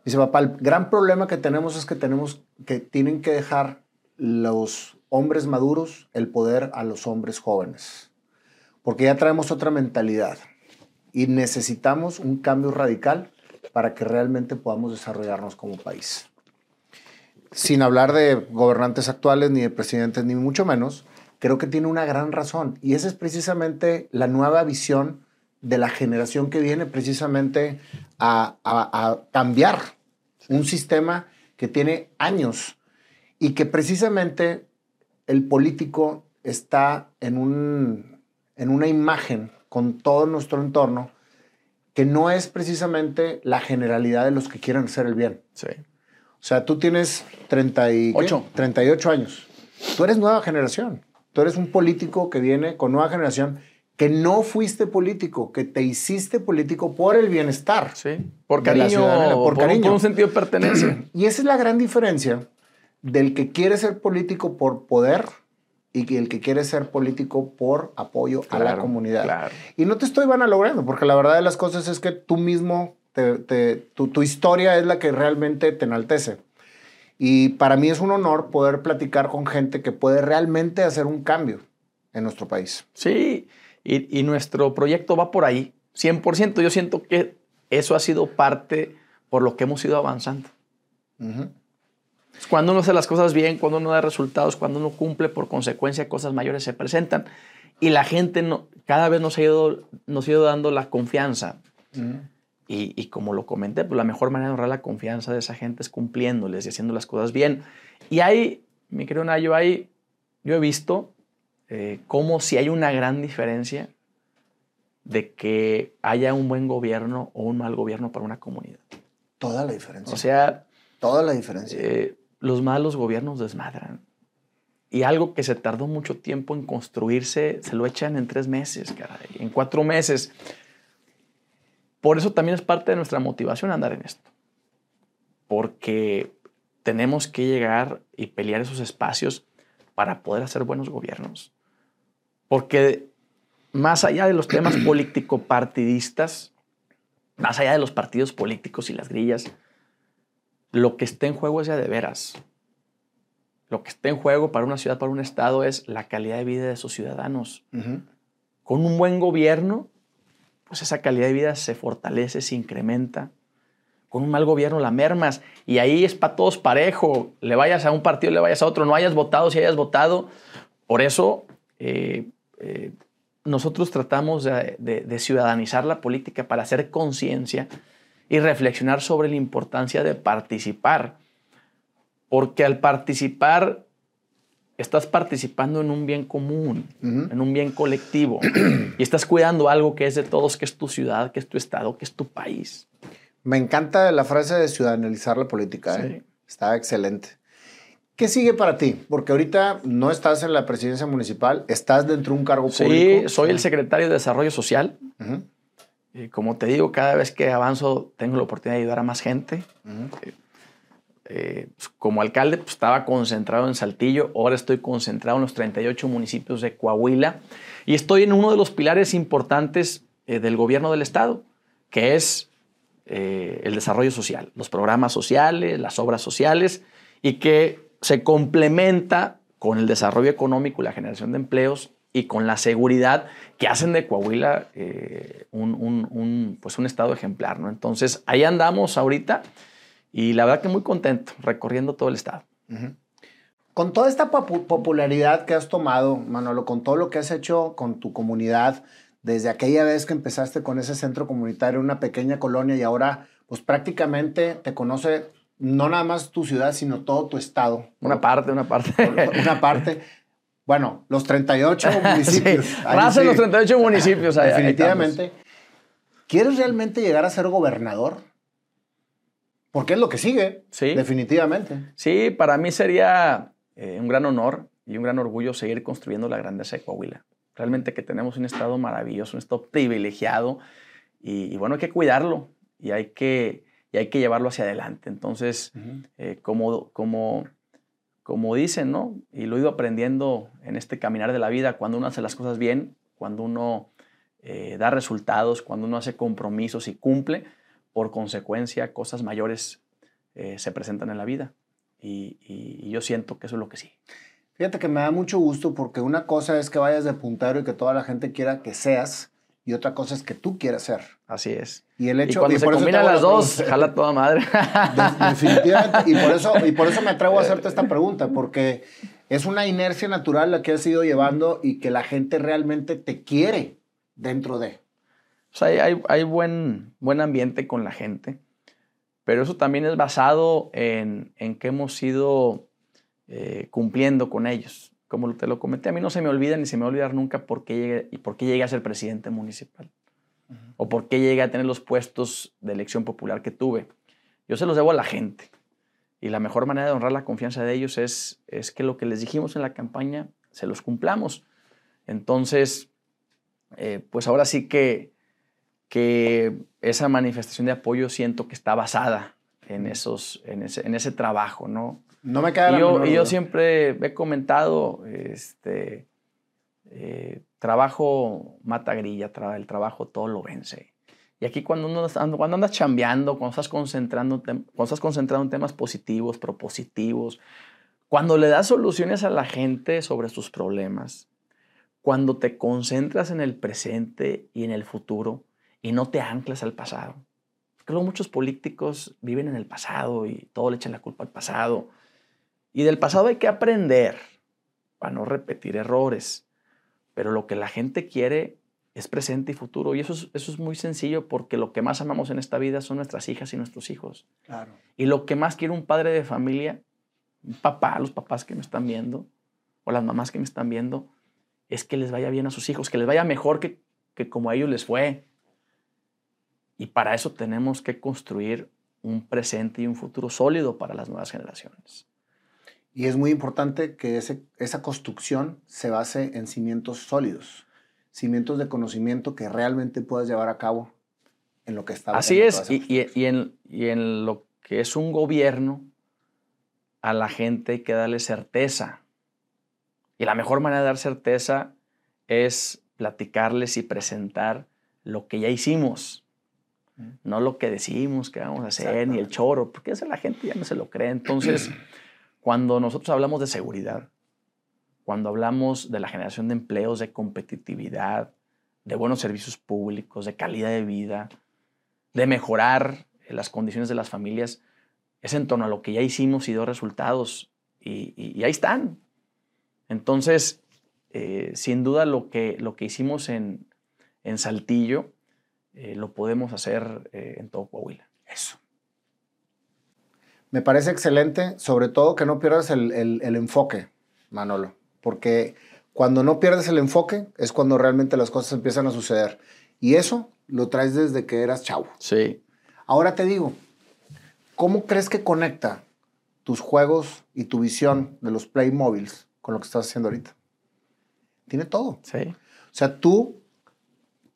Dice, papá, el gran problema que tenemos es que tenemos que tienen que dejar los hombres maduros el poder a los hombres jóvenes. Porque ya traemos otra mentalidad y necesitamos un cambio radical para que realmente podamos desarrollarnos como país. Sin hablar de gobernantes actuales, ni de presidentes, ni mucho menos, creo que tiene una gran razón. Y esa es precisamente la nueva visión de la generación que viene precisamente a, a cambiar un sistema que tiene años y que precisamente el político está en, un, en una imagen con todo nuestro entorno que no es precisamente la generalidad de los que quieren hacer el bien. Sí. O sea, tú tienes 38, 38 años. Tú eres nueva generación. Tú eres un político que viene con nueva generación que no fuiste político, que te hiciste político por el bienestar. Sí, por cariño, por, cariño. por un sentido de pertenencia. Y esa es la gran diferencia del que quiere ser político por poder y el que quiere ser político por apoyo a la comunidad. Y no te estoy van a logrando, porque la verdad de las cosas es que tú mismo, tu, historia es la que realmente te enaltece. Y para mí es un honor poder platicar con gente que puede realmente hacer un cambio en nuestro país. Sí, y, nuestro proyecto va por ahí, 100%. Yo siento que eso ha sido parte por lo que hemos ido avanzando. Cuando uno hace las cosas bien, cuando uno da resultados, cuando uno cumple, por consecuencia cosas mayores se presentan. Y la gente no, cada vez nos ha, ido, nos ha ido dando la confianza. Y, como lo comenté, pues la mejor manera de honrar la confianza de esa gente es cumpliéndoles y haciendo las cosas bien. Y ahí, mi querido Nayo, ahí yo he visto eh, cómo si hay una gran diferencia de que haya un buen gobierno o un mal gobierno para una comunidad. Toda la diferencia. O sea... Toda la diferencia. Eh, los malos gobiernos desmadran. Y algo que se tardó mucho tiempo en construirse, se lo echan en tres meses, caray, en cuatro meses. Por eso también es parte de nuestra motivación andar en esto. Porque tenemos que llegar y pelear esos espacios para poder hacer buenos gobiernos. Porque más allá de los temas político-partidistas, más allá de los partidos políticos y las grillas, lo que está en juego es ya de veras. Lo que está en juego para una ciudad, para un estado, es la calidad de vida de sus ciudadanos. Con un buen gobierno, pues esa calidad de vida se fortalece, se incrementa. Con un mal gobierno la mermas. Y ahí es para todos parejo. Le vayas a un partido, le vayas a otro, no hayas votado, si hayas votado. Por eso eh, eh, nosotros tratamos de ciudadanizar la política para hacer conciencia y reflexionar sobre la importancia de participar. Porque al participar, estás participando en un bien común, en un bien colectivo. y estás cuidando algo que es de todos, que es tu ciudad, que es tu estado, que es tu país. Me encanta la frase de ciudadanizar la política. ¿eh? Está excelente. ¿Qué sigue para ti? Porque ahorita no estás en la presidencia municipal, estás dentro de un cargo público. Sí, soy el secretario de Desarrollo Social. Y como te digo, cada vez que avanzo tengo la oportunidad de ayudar a más gente. Eh, eh, pues, como alcalde pues, estaba concentrado en Saltillo, ahora estoy concentrado en los 38 municipios de Coahuila y estoy en uno de los pilares importantes eh, del gobierno del estado, que es el desarrollo social, los programas sociales, las obras sociales y que se complementa con el desarrollo económico y la generación de empleos y con la seguridad que hacen de Coahuila eh, un, pues un estado ejemplar. ¿no? Entonces, ahí andamos ahorita y la verdad que muy contento recorriendo todo el estado. Con toda esta popularidad que has tomado, Manolo, con todo lo que has hecho con tu comunidad, desde aquella vez que empezaste con ese centro comunitario, una pequeña colonia y ahora pues prácticamente te conoce no nada más tu ciudad, sino todo tu estado. Una parte, una parte. Una parte. Bueno, los 38 municipios. sí, más los 38 municipios. definitivamente. ¿Quieres realmente llegar a ser gobernador? Porque es lo que sigue. Sí. Definitivamente. Sí, para mí sería eh, un gran honor y un gran orgullo seguir construyendo la grandeza de Coahuila. Realmente que tenemos un estado maravilloso, un estado privilegiado y, bueno, hay que cuidarlo y hay que, y hay que llevarlo hacia adelante. Entonces, eh, como, como como dicen, ¿no? Y lo he ido aprendiendo en este caminar de la vida, cuando uno hace las cosas bien, cuando uno eh, da resultados, cuando uno hace compromisos y cumple, por consecuencia cosas mayores eh, se presentan en la vida. y, yo siento que eso es lo que sí. Fíjate que me da mucho gusto porque una cosa es que vayas de puntero y que toda la gente quiera que seas y otra cosa es que tú quieras ser. Así es. Y el hecho y cuando se combinan las dos, jala toda madre. definitivamente. Y por, eso, y por eso me atrevo a hacerte esta pregunta, porque es una inercia natural la que has ido llevando y que la gente realmente te quiere dentro de. O sea, hay, hay buen, buen ambiente con la gente, pero eso también es basado en, en que hemos ido eh, cumpliendo con ellos. Como te lo comenté, a mí no se me olvida ni se me va a olvidar nunca por qué llegué, y por qué llegué a ser presidente municipal o por qué llegué a tener los puestos de elección popular que tuve. Yo se los debo a la gente. Y la mejor manera de honrar la confianza de ellos es, es que lo que les dijimos en la campaña se los cumplamos. Entonces, eh, pues ahora sí que, que esa manifestación de apoyo siento que está basada en, esos, en, ese, en ese trabajo, ¿no? No me queda y yo, y yo siempre he comentado, este, eh, trabajo mata grilla, el trabajo todo lo vence. Y aquí cuando, uno, cuando andas chambeando, cuando estás, concentrando, cuando estás concentrado en temas positivos, propositivos, cuando le das soluciones a la gente sobre sus problemas, cuando te concentras en el presente y en el futuro y no te anclas al pasado. Creo que muchos políticos viven en el pasado y todo le echan la culpa al pasado. Y del pasado hay que aprender para no repetir errores. Pero lo que la gente quiere es presente y futuro. Y eso es, eso es muy sencillo porque lo que más amamos en esta vida son nuestras hijas y nuestros hijos. Claro. Y lo que más quiere un padre de familia, un papá, los papás que me están viendo, o las mamás que me están viendo, es que les vaya bien a sus hijos, que les vaya mejor que, que como a ellos les fue. Y para eso tenemos que construir un presente y un futuro sólido para las nuevas generaciones. Y es muy importante que ese, esa construcción se base en cimientos sólidos cimientos de conocimiento que realmente puedas llevar a cabo en lo que está. Así es, y, y, en, y en lo que es un gobierno, a la gente hay que darle certeza. Y la mejor manera de dar certeza es platicarles y presentar lo que ya hicimos, no lo que decimos que vamos a hacer, ni el choro, porque eso la gente ya no se lo cree. Entonces, cuando nosotros hablamos de seguridad, cuando hablamos de la generación de empleos, de competitividad, de buenos servicios públicos, de calidad de vida, de mejorar las condiciones de las familias, es en torno a lo que ya hicimos y dio resultados. Y, ahí están. Entonces, eh, sin duda lo que, lo que hicimos en, Saltillo eh, lo podemos hacer eh, en todo Coahuila. Eso. Me parece excelente, sobre todo que no pierdas el enfoque, Manolo porque cuando no pierdes el enfoque es cuando realmente las cosas empiezan a suceder. Y eso lo traes desde que eras chavo. Sí. Ahora te digo, ¿cómo crees que conecta tus juegos y tu visión de los Playmobiles con lo que estás haciendo ahorita? Tiene todo. Sí. O sea, tú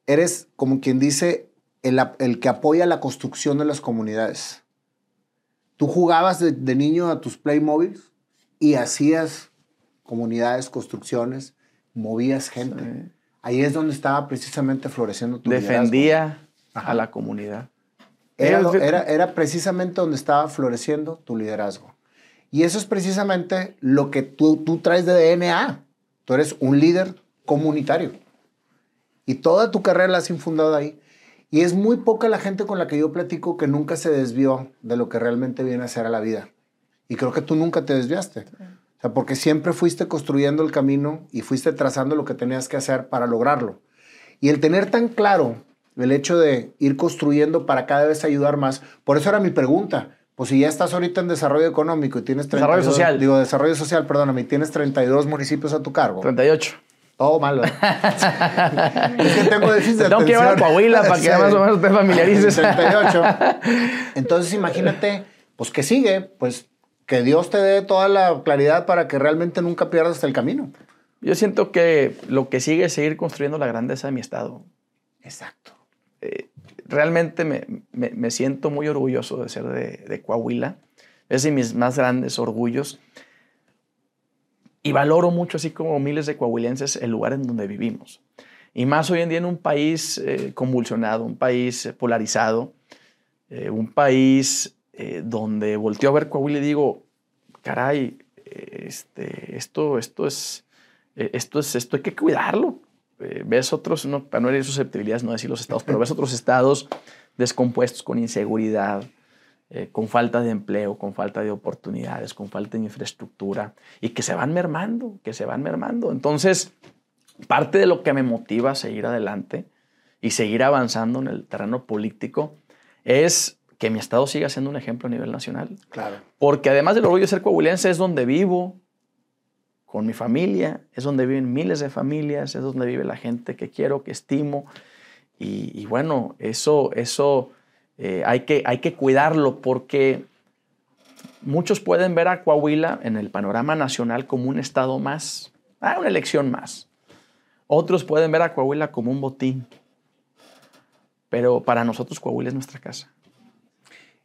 eres como quien dice el, el que apoya la construcción de las comunidades. Tú jugabas de, de niño a tus Playmobiles y hacías comunidades, construcciones, movías gente. Ahí es donde estaba precisamente floreciendo tu Defendía a la comunidad. Era, era, era, precisamente donde estaba floreciendo tu liderazgo. Y eso es precisamente lo que tú, tú traes de DNA. Tú eres un líder comunitario. Y toda tu carrera la has infundado ahí. Y es muy poca la gente con la que yo platico que nunca se desvió de lo que realmente viene a ser a la vida. Y creo que tú nunca te desviaste sea, porque siempre fuiste construyendo el camino y fuiste trazando lo que tenías que hacer para lograrlo. Y el tener tan claro el hecho de ir construyendo para cada vez ayudar más, por eso era mi pregunta. Pues si ya estás ahorita en desarrollo económico y tienes 32, desarrollo social. Digo, desarrollo social, perdóname, y tienes 32 municipios a tu cargo. 38. Todo malo. es que tengo déficit de Tengo que llevar a Coahuila para que más o menos te familiarices. 38. Entonces imagínate, pues ¿qué sigue? Pues que Dios te dé toda la claridad para que realmente nunca pierdas el camino. Yo siento que lo que sigue es seguir construyendo la grandeza de mi estado. Exacto. Eh, realmente me, me, siento muy orgulloso de ser de, de, Coahuila. Es de mis más grandes orgullos. Y valoro mucho, así como miles de coahuilenses, el lugar en donde vivimos. Y más hoy en día en un país eh, convulsionado, un país polarizado, eh, un país eh, donde volteo a ver Coahuila y digo, caray, este, esto, esto, es, esto, es, esto hay que cuidarlo. Eh, ves otros, no, para no herir susceptibilidades, no decir los estados, pero ves otros estados descompuestos con inseguridad, eh, con falta de empleo, con falta de oportunidades, con falta de infraestructura y que se van mermando, que se van mermando. Entonces, parte de lo que me motiva a seguir adelante y seguir avanzando en el terreno político es que mi estado siga siendo un ejemplo a nivel nacional. Claro. Porque además del orgullo de ser coahuilense es donde vivo, con mi familia, es donde viven miles de familias, es donde vive la gente que quiero, que estimo. Y, bueno, eso, eso eh, hay, que, hay que cuidarlo porque muchos pueden ver a Coahuila en el panorama nacional como un estado más, ah, una elección más. Otros pueden ver a Coahuila como un botín. Pero para nosotros Coahuila es nuestra casa.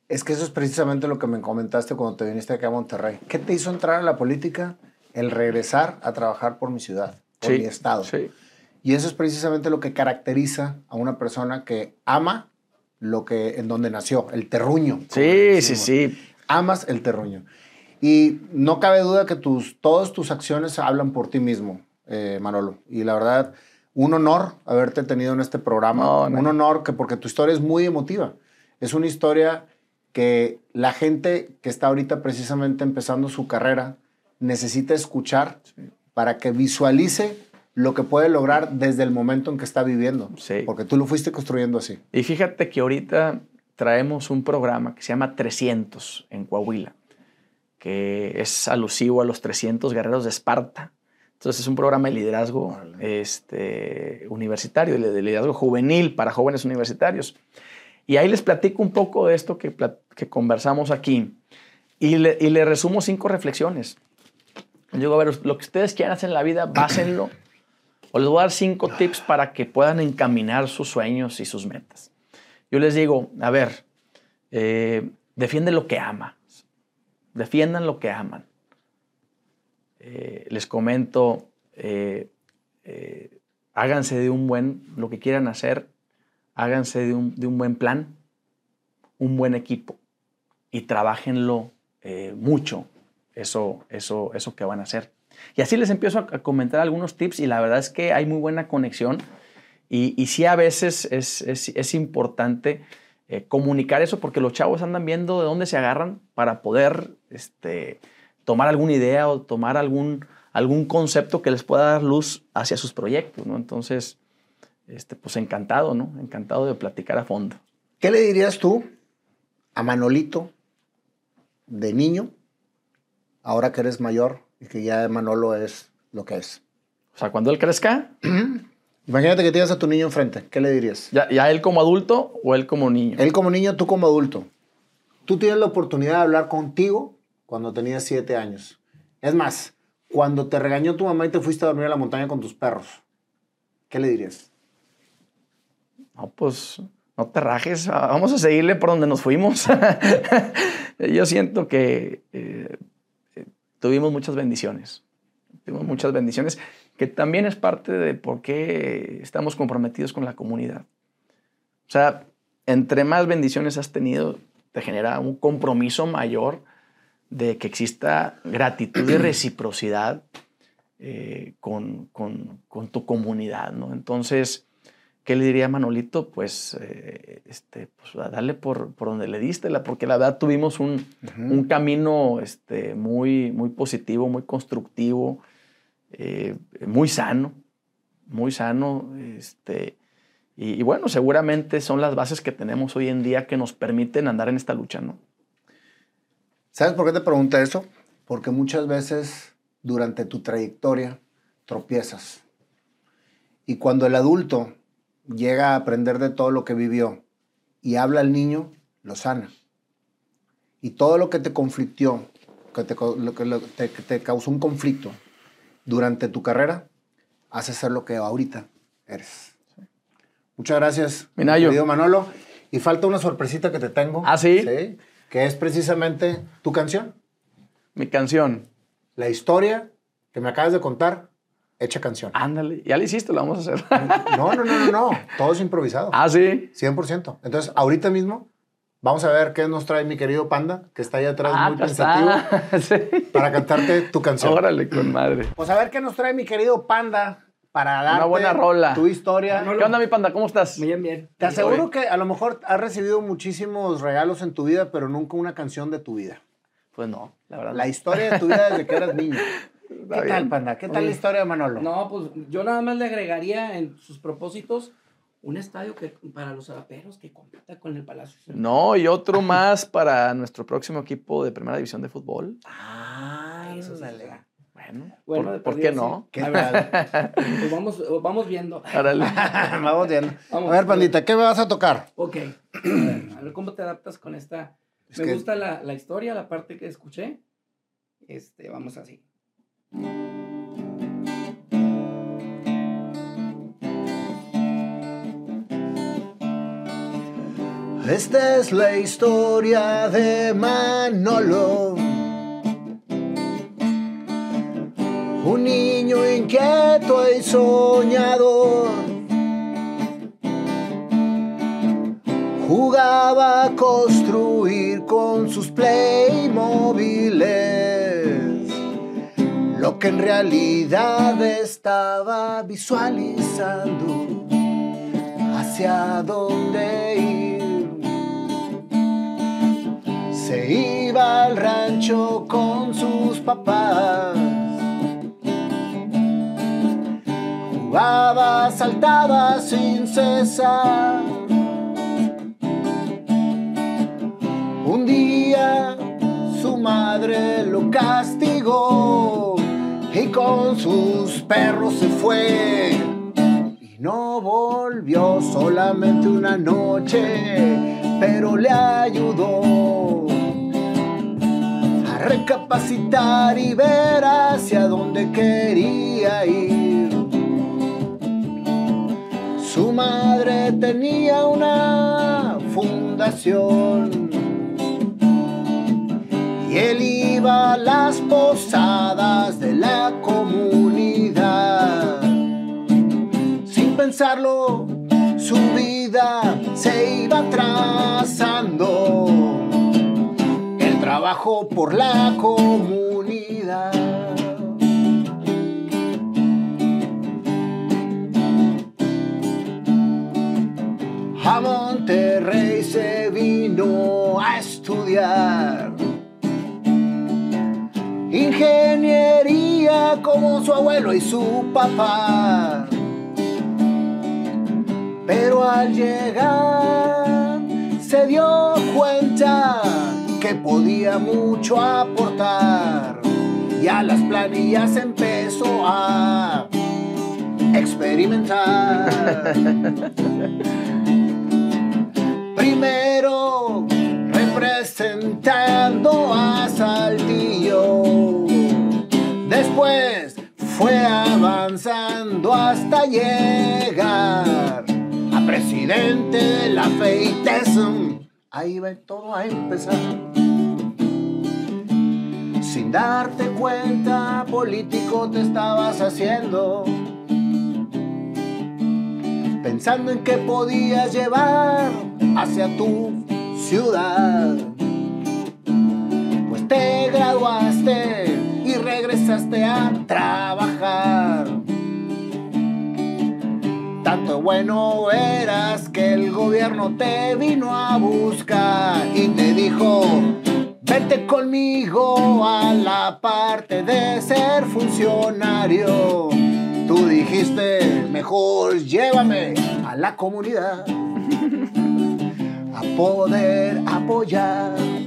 Es que eso es precisamente lo que me comentaste cuando te viniste aquí a Monterrey. ¿Qué te hizo entrar a la política? El regresar a trabajar por mi ciudad, por mi estado. Sí. Y eso es precisamente lo que caracteriza a una persona que ama lo que en donde nació, el terruño. Sí, sí, sí. Amas el terruño. Y no cabe duda que tus, todas tus acciones hablan por ti mismo, eh, Manolo. Y la verdad, un honor haberte tenido en este programa. Un honor que porque tu historia es muy emotiva. Es una historia que la gente que está ahorita precisamente empezando su carrera necesita escuchar para que visualice lo que puede lograr desde el momento en que está viviendo. Sí. Porque tú lo fuiste construyendo así. Y fíjate que ahorita traemos un programa que se llama 300 en Coahuila, que es alusivo a los 300 guerreros de Esparta. Entonces es un programa de liderazgo este, universitario, de liderazgo juvenil para jóvenes universitarios. Y ahí les platico un poco de esto que, que conversamos aquí y le, y le resumo cinco reflexiones. Yo digo, a ver, lo que ustedes quieran hacer en la vida, básenlo o les voy a dar cinco tips para que puedan encaminar sus sueños y sus metas. Yo les digo, a ver, eh, defiende lo que ama. Defiendan lo que aman. Eh, les comento, eh, háganse de un buen, lo que quieran hacer, háganse de un, de un buen plan, un buen equipo y trabajenlo mucho, eso, eso, eso que van a hacer. Y así les empiezo a, comentar algunos tips y la verdad es que hay muy buena conexión y, y sí a veces es, es, importante eh, comunicar eso porque los chavos andan viendo de dónde se agarran para poder este, tomar alguna idea o tomar algún, algún concepto que les pueda dar luz hacia sus proyectos, ¿no? Entonces, este, pues encantado, ¿no? Encantado de platicar a fondo. ¿Qué le dirías tú a Manolito de niño, ahora que eres mayor, y que ya Manolo es lo que es. O sea, cuando él crezca. Imagínate que tienes a tu niño enfrente. ¿Qué le dirías? ¿Ya, ¿Ya, él como adulto o él como niño? Él como niño, tú como adulto. Tú tienes la oportunidad de hablar contigo cuando tenías siete años. Es más, cuando te regañó tu mamá y te fuiste a dormir a la montaña con tus perros, ¿qué le dirías? No, pues no te rajes, vamos a seguirle por donde nos fuimos. Yo siento que eh, tuvimos muchas bendiciones. Tuvimos muchas bendiciones, que también es parte de por qué estamos comprometidos con la comunidad. O sea, entre más bendiciones has tenido, te genera un compromiso mayor de que exista gratitud y reciprocidad eh, con, con, con, tu comunidad, ¿no? Entonces, ¿qué le diría a Manolito? Pues, eh, este, pues darle por, por, donde le diste, porque la verdad tuvimos un, un camino este, muy, muy positivo, muy constructivo, eh, muy sano, muy sano. Este, y, y, bueno, seguramente son las bases que tenemos hoy en día que nos permiten andar en esta lucha, ¿no? ¿Sabes por qué te pregunto eso? Porque muchas veces durante tu trayectoria tropiezas. Y cuando el adulto llega a aprender de todo lo que vivió y habla al niño, lo sana. Y todo lo que te conflictió, que te, lo que te, te causó un conflicto durante tu carrera, hace ser lo que ahorita eres. Muchas gracias, Minayo. querido Manolo. Y falta una sorpresita que te tengo. ¿Ah, sí? Sí. Que es precisamente tu canción. Mi canción. La historia que me acabas de contar hecha canción. Ándale, ya lo hiciste, lo vamos a hacer. No, no, no, no, no. Todo es improvisado. Ah, sí. 100%. Entonces, ahorita mismo Vamos a ver qué nos trae mi querido Panda, que está ahí atrás Ah, muy pensativo, Sí. para cantarte tu canción. Órale, con madre. Pues a ver qué nos trae mi querido Panda para darte buena rola. tu historia. ¿Qué onda, mi panda? ¿Cómo estás? Bien, bien. Te aseguro que a lo mejor has recibido muchísimos regalos en tu vida, pero nunca una canción de tu vida. Pues no, la verdad. La historia de tu vida desde que eras niño. ¿Qué tal. Panda? ¿Qué tal la historia de Manolo? No, pues yo nada más le agregaría en sus propósitos un estadio que para los raperos que compita con el Palacio. No, y otro más para nuestro próximo equipo de primera división de fútbol. Ah, Eso ándale. será. Bueno, Bueno, ¿por, por qué no? ¿Qué tal? Pues vamos, vamos viendo. Vamos bien. Vamos. A ver, Pandita, ¿qué me vas a tocar? Ok. A ver, a ver cómo te adaptas con esta. Es Me que- gusta la, la historia, la parte que escuché. Este, vamos así. Esta es la historia de Manolo. Un niño inquieto y soñador. Jugaba a construir con sus Playmobiles que en realidad estaba visualizando hacia dónde ir. Se iba al rancho con sus papás. Jugaba, saltaba sin cesar. Un día su madre lo castigó y con sus perros se fue. Y no volvió solamente una noche, pero le ayudó a recapacitar y ver hacia dónde quería ir. Su madre tenía una fundación y él iba a las posadas de la comunidad. Sin pensarlo, su vida se iba trazando. El trabajo por la comunidad. A Monterrey se vino a estudiar ingeniería como su abuelo y su papá. Pero al llegar se dio cuenta que podía mucho aportar y a las planillas empezó a experimentar. Primero fue avanzando hasta llegar a presidente de la FEITESM. Ahí va todo a empezar. Sin darte cuenta, político te estabas haciendo. Pensando en qué podías llevar hacia tu ciudad. Pues te graduaste regresaste a trabajar. Tanto bueno eras que el gobierno te vino a buscar y te dijo, vete conmigo a la parte de ser funcionario. Tú dijiste, mejor llévame a la comunidad a poder apoyar.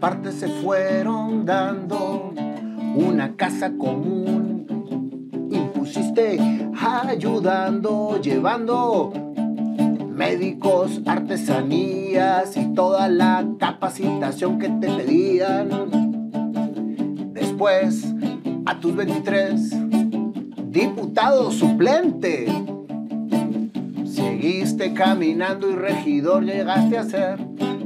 Partes se fueron dando, una casa común impusiste ayudando, llevando médicos, artesanías y toda la capacitación que te pedían. Después, a tus 23, diputado suplente. Seguiste caminando y regidor llegaste a ser.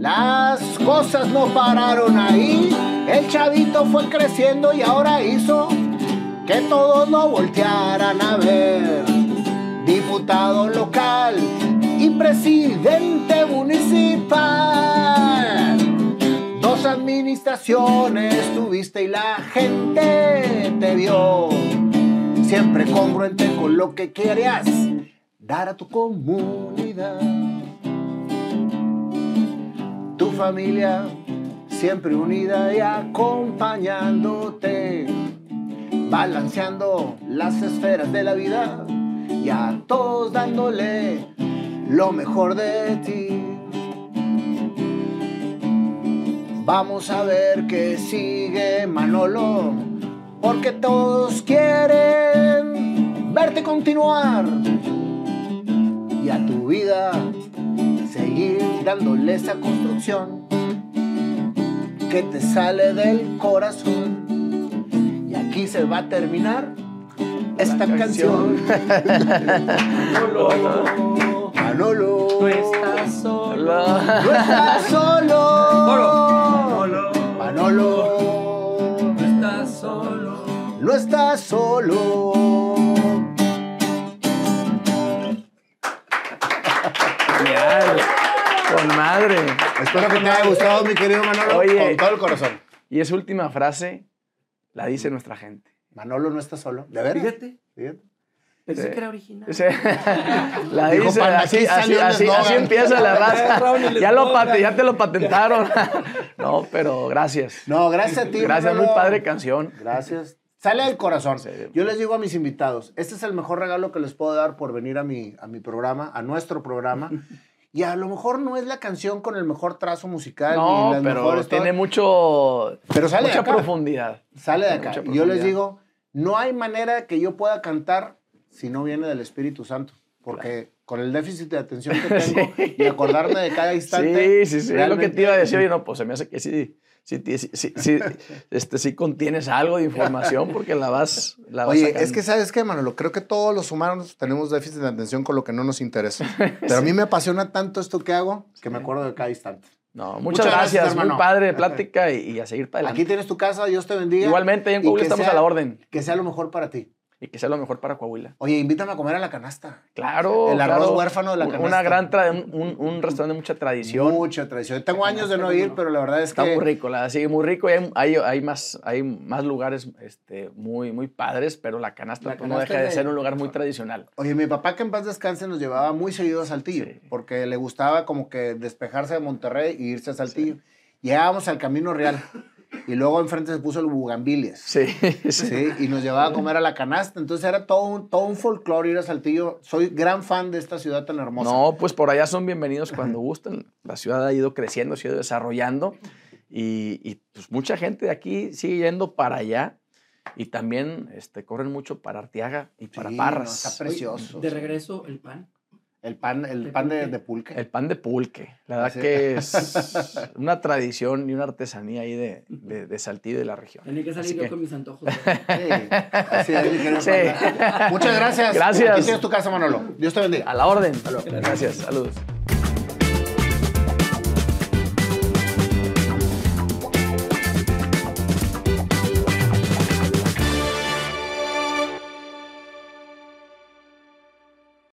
Las cosas no pararon ahí. El chavito fue creciendo y ahora hizo que todos lo voltearan a ver. Diputado local y presidente municipal. Dos administraciones tuviste y la gente te vio. Siempre congruente con lo que querías dar a tu comunidad. Tu familia siempre unida y acompañándote, balanceando las esferas de la vida y a todos dándole lo mejor de ti. Vamos a ver qué sigue Manolo, porque todos quieren verte continuar y a tu vida seguir dándole esa construcción que te sale del corazón. Y aquí se va a terminar esta canción. Manolo, Manolo, No estás solo. no estás solo. Manolo, No estás solo. no estás solo. Espero que te haya gustado, mi querido Manolo, Oye. con todo el corazón. Y esa última frase la dice nuestra gente. Manolo no está solo. ¿De veras? Fíjate, Fíjate. pensé Sí. que era original. Ese- la Dijo, dice, "Panda, así, así, así, eslogan". así empieza la raza. Ya, lo pate- ya te lo patentaron. no, pero gracias. No, gracias a ti. Gracias, muy Manolo. padre canción. Gracias. Sale del corazón. Sí. Yo les digo a mis invitados, este es el mejor regalo que les puedo dar por venir a mi, a mi programa, a nuestro programa. Y a lo mejor no es la canción con el mejor trazo musical. No, ni las pero mejores tiene todo. mucho, Pero sale de mucha acá. profundidad. Sale de acá. Y yo les digo, no hay manera que yo pueda cantar si no viene del Espíritu Santo. Porque con el déficit de atención que tengo Sí. y acordarme de cada instante. Sí, sí, sí. Es lo que te iba a decir. Oye, no, pues se me hace que sí, sí, este, sí contienes algo de información porque la vas, la Oye, es que sabes qué, Manolo, creo que todos los humanos tenemos déficit de atención con lo que no nos interesa. Pero a mí me apasiona tanto esto que hago que me acuerdo de cada instante. No, muchas, Muchas gracias, gracias. hermano. Muy padre plática y, y a seguir para adelante. Aquí tienes tu casa, Dios te bendiga. Igualmente, en que estamos sea- a la orden. Que sea lo mejor para ti. Y que sea lo mejor para Coahuila. Oye, invítame a comer a la canasta. Claro. El arroz claro. huérfano de la canasta. Una gran un, un restaurante de mucha tradición. Mucha tradición. Tengo años de no ir, pero la verdad es Está que muy rico, la verdad, sí, muy rico. Y hay, hay, hay más, hay más lugares este, muy, muy padres, pero la canasta, La pues, no deja de ser un lugar muy tradicional. Oye, mi papá que en paz descanse nos llevaba muy seguido a Saltillo, Sí. porque le gustaba como que despejarse de Monterrey y irse a Saltillo. Llegábamos al Camino Real y luego enfrente se puso el Bugambilias. Sí, sí. Sí, y nos llevaba a comer a la canasta. Entonces era todo un, todo un folclore ir a Saltillo. Soy gran fan de esta ciudad tan hermosa. No, pues por allá son bienvenidos cuando gusten. La ciudad ha ido creciendo, se ha ido desarrollando y, y, pues mucha gente de aquí sigue yendo para allá y también este, corren mucho para Arteaga y para Sí, no, Parras. está precioso. De regreso, el pan. El pan, el De pan de, pulque. de pulque. El pan de pulque, la verdad Sí. que es una tradición y una artesanía ahí de, de, de Saltillo y de la región. Tenía que salir Así yo que- con mis antojos. Sí, así es, mi querido Sí. Panda. Muchas gracias. Gracias. Aquí tienes tu casa, Manolo. Dios te bendiga. A la orden. Gracias, saludos.